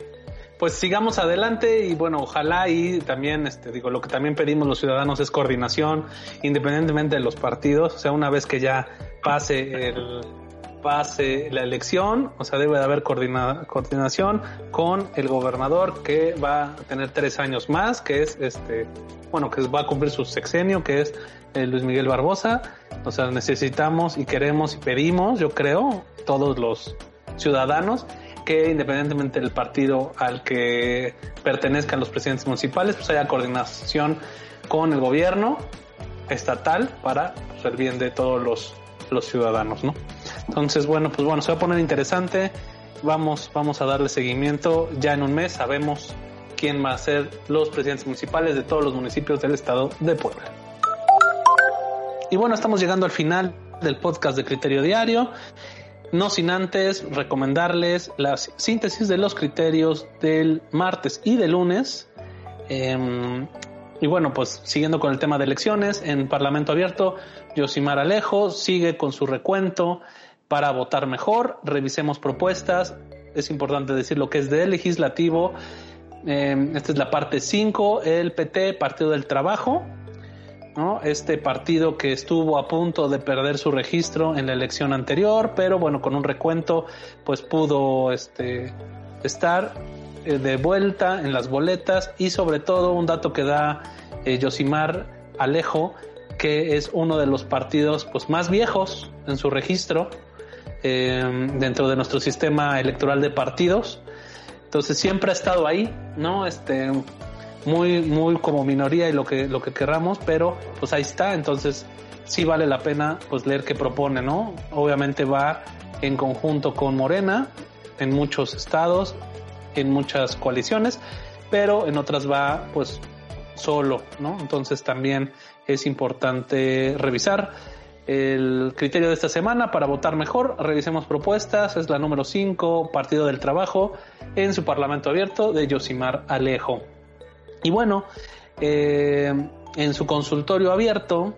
Pues sigamos adelante y bueno, ojalá y también, este, digo, lo que también pedimos los ciudadanos es coordinación, independientemente de los partidos, o sea, una vez que ya pase el, pase la elección, o sea, debe de haber coordinación con el gobernador que va a tener tres años más, que es este, bueno, que va a cumplir su sexenio, que es eh, Luis Miguel Barbosa. O sea, necesitamos y queremos y pedimos, yo creo, todos los ciudadanos, que independientemente del partido al que pertenezcan los presidentes municipales, pues haya coordinación con el gobierno estatal para pues, el bien de todos los, los ciudadanos, ¿no? Entonces, bueno, pues bueno, se va a poner interesante. Vamos, vamos a darle seguimiento. Ya en un mes sabemos quién va a ser los presidentes municipales de todos los municipios del estado de Puebla. Y bueno, estamos llegando al final del podcast de Criterio Diario. No sin antes recomendarles la síntesis de los criterios del martes y del lunes. Em, y bueno, pues siguiendo con el tema de elecciones, en Parlamento Abierto, Yosimar Alejo sigue con su recuento para votar mejor, revisemos propuestas, es importante decir lo que es de legislativo, eh, esta es la parte 5, el PT, Partido del Trabajo, ¿no? este partido que estuvo a punto de perder su registro en la elección anterior, pero bueno, con un recuento pues pudo este, estar eh, de vuelta en las boletas y sobre todo un dato que da eh, Yosimar Alejo, que es uno de los partidos pues más viejos en su registro, eh, dentro de nuestro sistema electoral de partidos. Entonces siempre ha estado ahí, ¿no? Este, muy, muy como minoría y lo que, lo que querramos, pero pues ahí está. Entonces sí vale la pena pues leer qué propone, ¿no? Obviamente va en conjunto con Morena en muchos estados, en muchas coaliciones, pero en otras va pues solo, ¿no? Entonces también es importante revisar el criterio de esta semana para votar mejor. Revisemos propuestas. Es la número 5, Partido del Trabajo, en su Parlamento Abierto de Yosimar Alejo. Y bueno, eh, en su consultorio abierto,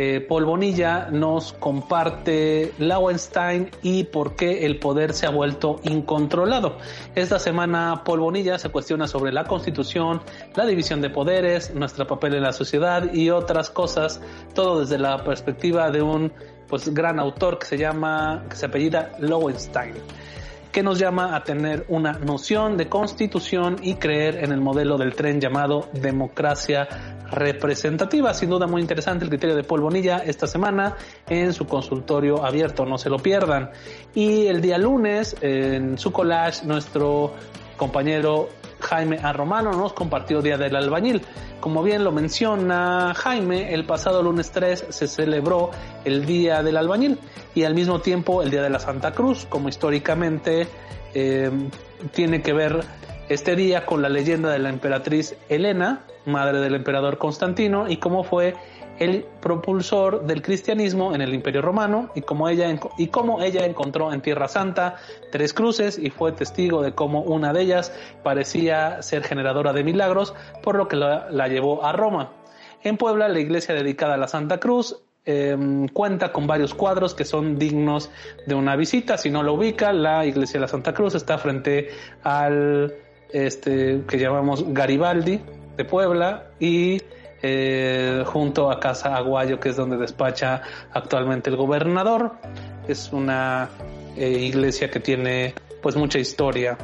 eh, Paul Bonilla nos comparte Lauenstein y por qué el poder se ha vuelto incontrolado. Esta semana Paul Bonilla se cuestiona sobre la constitución, la división de poderes, nuestro papel en la sociedad y otras cosas, todo desde la perspectiva de un pues gran autor que se llama, que se apellida Lowenstein que nos llama a tener una noción de constitución y creer en el modelo del tren llamado democracia representativa. Sin duda muy interesante el criterio de Paul Bonilla esta semana en su consultorio abierto, no se lo pierdan. Y el día lunes en su collage nuestro compañero Jaime A. Romano nos compartió Día del Albañil. Como bien lo menciona Jaime, el pasado lunes 3 se celebró el Día del Albañil y al mismo tiempo el Día de la Santa Cruz, como históricamente eh, tiene que ver este día con la leyenda de la emperatriz Helena, madre del emperador Constantino, y cómo fue el propulsor del cristianismo en el Imperio Romano y cómo ella, y ella encontró en Tierra Santa tres cruces y fue testigo de cómo una de ellas parecía ser generadora de milagros, por lo que la, llevó a Roma. En Puebla, la iglesia dedicada a la Santa Cruz em, cuenta con varios cuadros que son dignos de una visita. Si no lo ubica, la iglesia de la Santa Cruz está frente al este que llamamos Garibaldi de Puebla y eh, junto a Casa Aguayo, que es donde despacha actualmente el gobernador. Es una eh, iglesia que tiene pues mucha historia.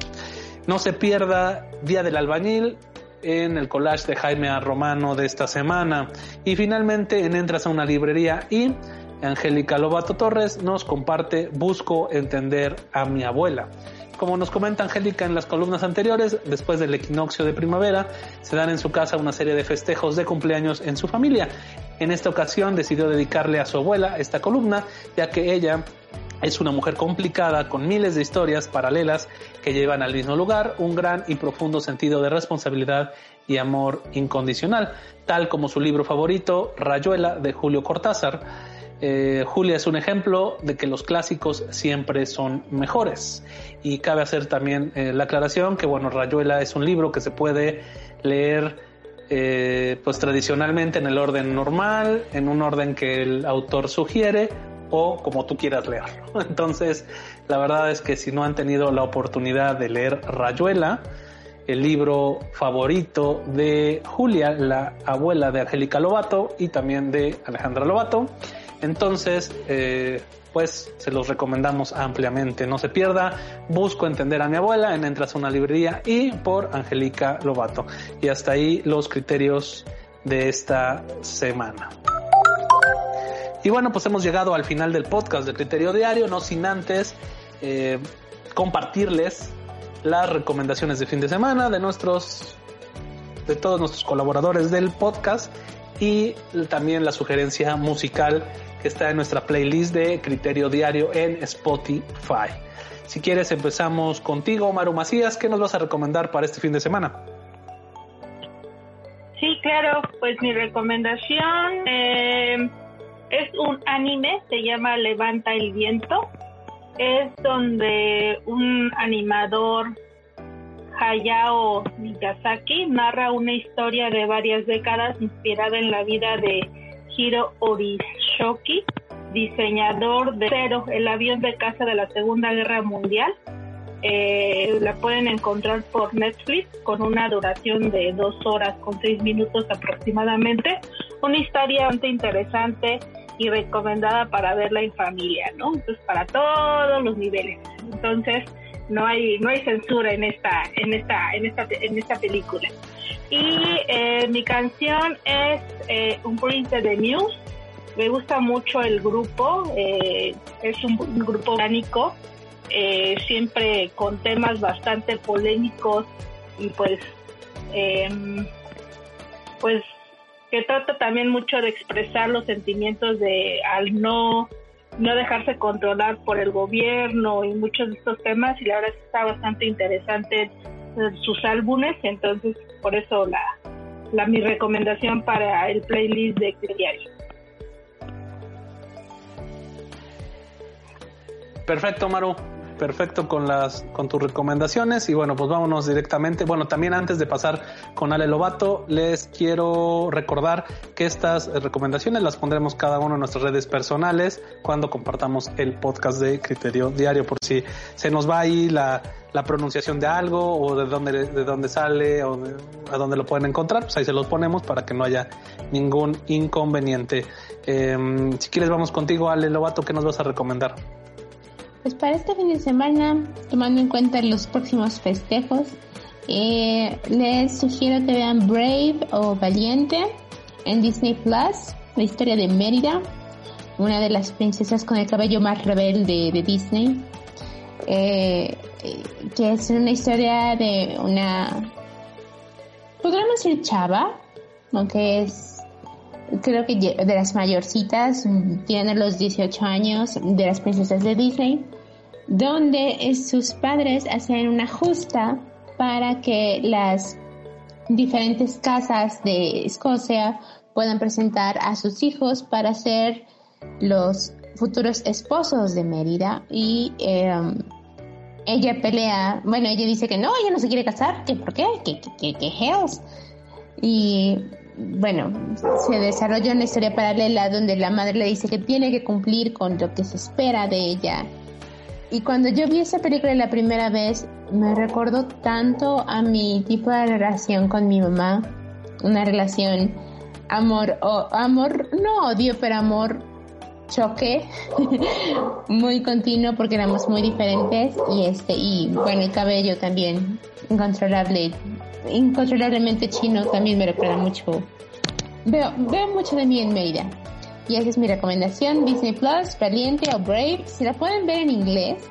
No se pierda Día del Albañil en el collage de Jaime A. Romano de esta semana. Y finalmente en Entras a una librería y Angélica Lobato Torres nos comparte Busco entender a mi abuela. Como nos comenta Angélica en las columnas anteriores, después del equinoccio de primavera, se dan en su casa una serie de festejos de cumpleaños en su familia. En esta ocasión decidió dedicarle a su abuela esta columna, ya que ella es una mujer complicada con miles de historias paralelas que llevan al mismo lugar un gran y profundo sentido de responsabilidad y amor incondicional, tal como su libro favorito, Rayuela, de Julio Cortázar eh, Julia es un ejemplo de que los clásicos siempre son mejores. Y cabe hacer también eh, la aclaración que, bueno, Rayuela es un libro que se puede leer eh, pues tradicionalmente en el orden normal, en un orden que el autor sugiere, o como tú quieras leerlo. Entonces, la verdad es que si no han tenido la oportunidad de leer Rayuela, el libro favorito de Julia, la abuela de Angélica Lobato y también de Alejandra Lobato, entonces, eh, pues se los recomendamos ampliamente. No se pierda, busco entender a mi abuela en Entras a una librería y por Angélica Lobato. Y hasta ahí los criterios de esta semana. Y bueno, pues hemos llegado al final del podcast de Criterio Diario, no sin antes eh, compartirles las recomendaciones de fin de semana de nuestros, de todos nuestros colaboradores del podcast y también la sugerencia musical que está en nuestra playlist de Criterio Diario en Spotify. Si quieres empezamos contigo, Maru Macías, ¿qué nos vas a recomendar para este fin de semana? Sí, claro, pues mi recomendación eh, es un anime, se llama Levanta el viento. Es donde un animador, Hayao Miyazaki, narra una historia de varias décadas inspirada en la vida de Hiro Orishoki, diseñador de Cero, el avión de caza de la Segunda Guerra Mundial. Eh, la pueden encontrar por Netflix con una duración de dos horas con seis minutos aproximadamente. Una historia bastante interesante y recomendada para verla en familia, ¿no? Entonces para todos los niveles. Entonces no hay no hay censura en esta en esta en esta en esta película. Y eh, mi canción es eh, un print de Muse. Me gusta mucho el grupo, eh, es un, grupo orgánico, siempre con temas bastante polémicos y pues em, pues que trata también mucho de expresar los sentimientos de al no no dejarse controlar por el gobierno y muchos de estos temas y la verdad es que está bastante interesante sus álbumes entonces por eso la, la mi recomendación para el playlist de diario. Perfecto Maru perfecto con las con tus recomendaciones. Y bueno pues vámonos directamente. Bueno también antes de pasar con Ale Lobato les quiero recordar que estas recomendaciones las pondremos cada uno en nuestras redes personales cuando compartamos el podcast de Criterio Diario por si se nos va ahí la, la pronunciación de algo o de dónde de dónde sale o a dónde lo pueden encontrar pues ahí se los ponemos para que no haya ningún inconveniente. Em, si quieres vamos contigo Ale Lobato qué nos vas a recomendar pues para este fin de semana, tomando en cuenta los próximos festejos, eh, les sugiero que vean Brave o Valiente en Disney Plus, la historia de Mérida, una de las princesas con el cabello más rebelde de Disney, eh, que es una historia de una, podríamos decir chava, aunque es creo que de las mayorcitas, tiene los 18 años de las princesas de Disney, donde sus padres hacen una justa para que las diferentes casas de Escocia puedan presentar a sus hijos para ser los futuros esposos de Mérida y em, ella pelea, bueno, ella dice que no, ella no se quiere casar, que por qué, que, que, que hells. Y bueno, se desarrolla una historia paralela donde la madre le dice que tiene que cumplir con lo que se espera de ella. Y cuando yo vi esa película la primera vez, me recordó tanto a mi tipo de relación con mi mamá. Una relación amor o amor, no odio, pero amor choque muy continuo porque éramos muy diferentes y este y bueno el cabello también incontrolable incontrolablemente chino también me recuerda mucho. Veo, veo mucho de mí en Mérida. Y esa es mi recomendación, Disney Plus, Valiente o Brave. Si la pueden ver en inglés,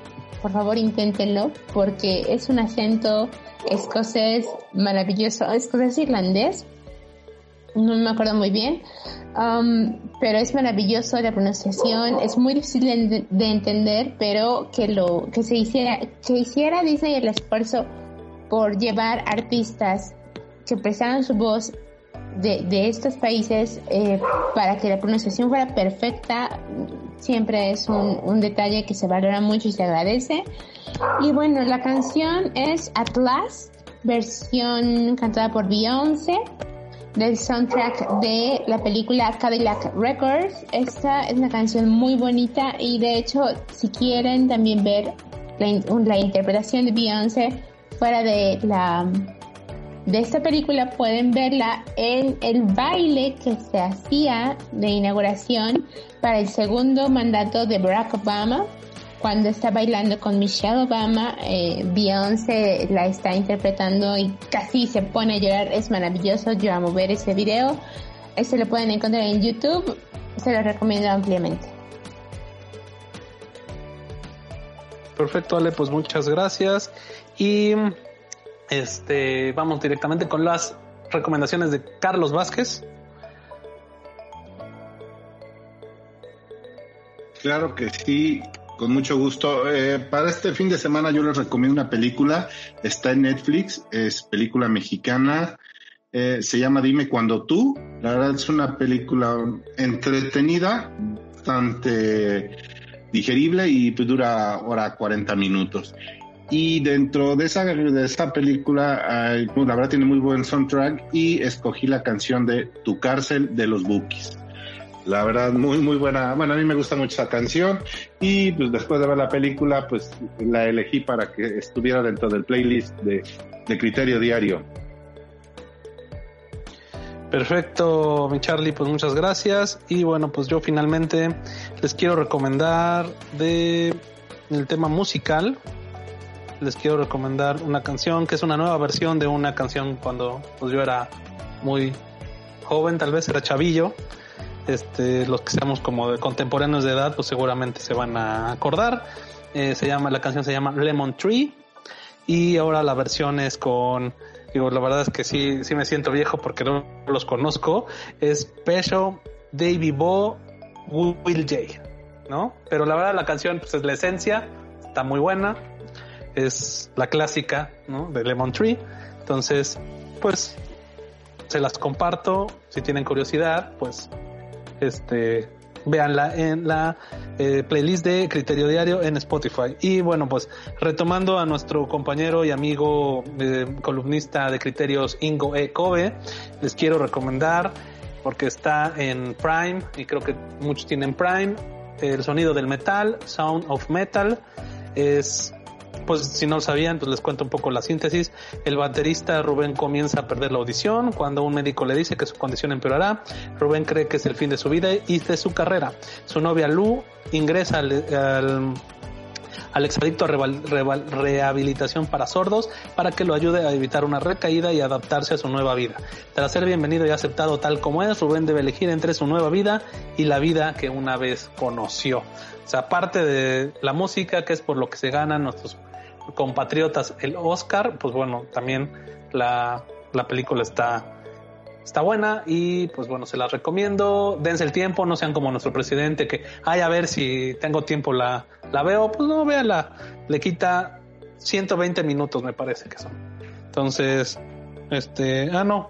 por favor inténtenlo, porque es un acento escocés maravilloso, escocés irlandés, no me acuerdo muy bien, um, pero es maravilloso la pronunciación, es muy difícil de, de, entender, pero que lo que se hiciera, que hiciera Disney el esfuerzo por llevar artistas que prestaran su voz de, de estos países eh, para que la pronunciación fuera perfecta siempre es un, un, detalle que se valora mucho y se agradece y bueno la canción es Atlas versión cantada por Beyoncé del soundtrack de la película Cadillac Records. Esta es una canción muy bonita y de hecho si quieren también ver la, interpretación de Beyoncé fuera de la de esta película pueden verla en el baile que se hacía de inauguración para el segundo mandato de Barack Obama cuando está bailando con Michelle Obama, eh, Beyoncé la está interpretando y casi se pone a llorar. Es maravilloso, yo amo ver ese video. Ese lo pueden encontrar en YouTube, se lo recomiendo ampliamente. Perfecto, Ale, pues muchas gracias. Y este vamos directamente con las recomendaciones de Carlos Vázquez. Claro que sí. Con mucho gusto. Eh, para este fin de semana yo les recomiendo una película. Está en Netflix, es película mexicana. Eh, se llama Dime cuando tú. La verdad es una película entretenida, bastante digerible y pues dura hora 40 minutos. Y dentro de esa, de esa película, pues, la verdad tiene muy buen soundtrack y escogí la canción de Tu cárcel de los Bookies. La verdad, muy, muy buena. Bueno, a mí me gusta mucho esa canción y pues después de ver la película, pues la elegí para que estuviera dentro del playlist de, de Criterio Diario. Perfecto, mi Charlie, pues muchas gracias. Y bueno, pues yo finalmente les quiero recomendar de el tema musical. Les quiero recomendar una canción que es una nueva versión de una canción cuando pues yo era muy joven, tal vez era chavillo este, los que seamos como contemporáneos de edad, pues seguramente se van a acordar. Eh, se llama, la canción se llama Lemon Tree y ahora la versión es con, digo, la verdad es que sí, sí me siento viejo porque no los conozco, es Peso, David Bo, Will J, ¿no? Pero la verdad la canción pues es la esencia, está muy buena, es la clásica, ¿no? De Lemon Tree, entonces, pues se las comparto, si tienen curiosidad, pues este, véanla en la eh, playlist de Criterio Diario en Spotify. Y bueno, pues retomando a nuestro compañero y amigo eh, columnista de criterios Ingo E. Kobe, les quiero recomendar, porque está en Prime, y creo que muchos tienen Prime, el sonido del metal, Sound of Metal, es pues si no lo sabían, pues les cuento un poco la síntesis. El baterista Rubén comienza a perder la audición cuando un médico le dice que su condición empeorará. Rubén cree que es el fin de su vida y de su carrera. Su novia Lu ingresa al, al exadicto rehabilitación para sordos para que lo ayude a evitar una recaída y adaptarse a su nueva vida. Tras ser bienvenido y aceptado tal como es, Rubén debe elegir entre su nueva vida y la vida que una vez conoció. O sea, aparte de la música, que es por lo que se ganan nuestros compatriotas el Oscar, pues bueno, también la, la película está, está buena y pues bueno, se la recomiendo. Dense el tiempo, no sean como nuestro presidente que, ay, a ver si tengo tiempo la, la veo, pues no, véanla. Le quita 120 minutos, me parece que son. Entonces, este, ah, no,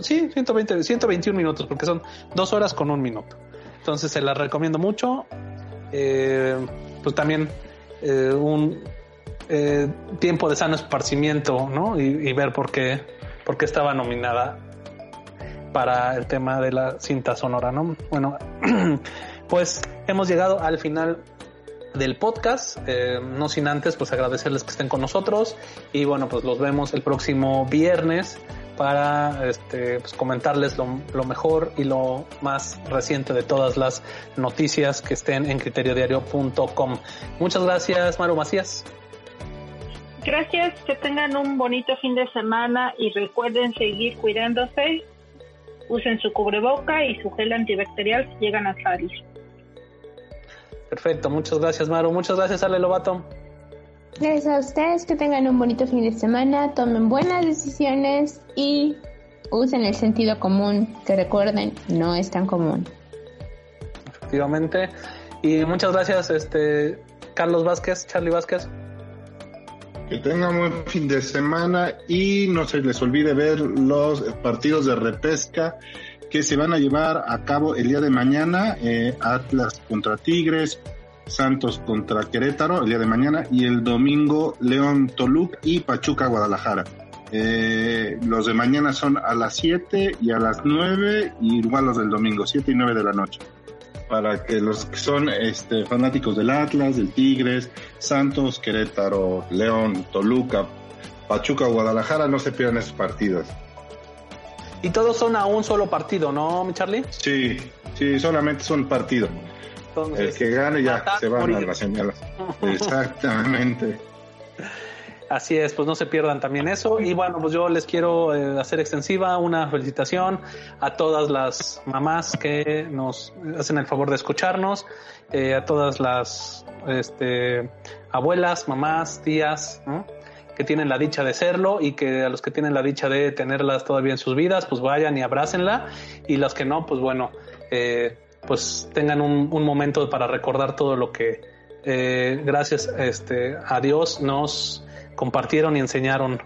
sí, 120, 121 minutos, porque son dos horas con un minuto. Entonces se la recomiendo mucho. Eh, pues también eh, un eh, tiempo de sano esparcimiento, ¿no? Y, ver por qué, por qué estaba nominada para el tema de la cinta sonora, ¿no? Bueno, pues hemos llegado al final del podcast, eh, no sin antes pues agradecerles que estén con nosotros y bueno pues los vemos el próximo viernes para este, pues, comentarles lo, lo, mejor y lo más reciente de todas las noticias que estén en criteriodiario.com. Muchas gracias, Maru Macías. Gracias, que tengan un bonito fin de semana y recuerden seguir cuidándose. Usen su cubreboca y su gel antibacterial si llegan a salir. Perfecto, muchas gracias Maru, muchas gracias Ale Lobato. Gracias a ustedes, que tengan un bonito fin de semana, tomen buenas decisiones y usen el sentido común, que recuerden, no es tan común. Efectivamente. Y muchas gracias, este Carlos Vázquez, Charlie Vázquez. Que tengan buen fin de semana y no se les olvide ver los partidos de repesca que se van a llevar a cabo el día de mañana, eh, Atlas contra Tigres, Santos contra Querétaro el día de mañana y el domingo León Toluca y Pachuca Guadalajara. Eh, los de mañana son a las 7 y a las 9, y igual los del domingo, 7 y 9 de la noche. Para que los que son este, fanáticos del Atlas, del Tigres, Santos, Querétaro, León, Toluca, Pachuca Guadalajara no se pierdan esos partidos. Y todos son a un solo partido, ¿no, mi Charlie? Sí, sí, solamente son partido. el que gane ya se van a las señalas. Exactamente. Así es, pues no se pierdan también eso. Y bueno, pues yo les quiero eh, hacer extensiva una felicitación a todas las mamás que nos hacen el favor de escucharnos, eh, a todas las este, abuelas, mamás, tías, que tienen la dicha de serlo y que a los que tienen la dicha de tenerlas todavía en sus vidas, pues vayan y abrácenla. Y las que no, pues bueno, eh, pues tengan un, momento para recordar todo lo que gracias este, a Dios nos compartieron y enseñaron,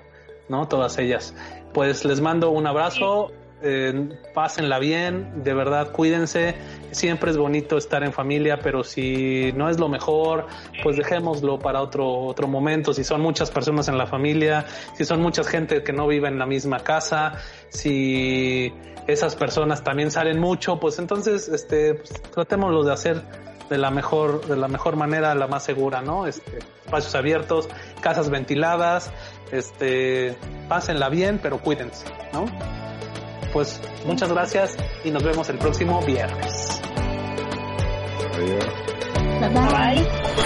¿no? Todas ellas. Pues les mando un abrazo, eh, pásenla bien, de verdad cuídense. Siempre es bonito estar en familia, pero si no es lo mejor, pues dejémoslo para otro otro momento. Si son muchas personas en la familia, si son muchas gente que no vive en la misma casa, si esas personas también salen mucho, pues entonces este pues, tratémoslo de hacer de la mejor, de la mejor manera, la más segura, ¿no? Este, espacios abiertos, casas ventiladas, este, pásenla bien, pero cuídense, ¿no? Pues muchas gracias y nos vemos el próximo viernes. Adiós. Bye bye.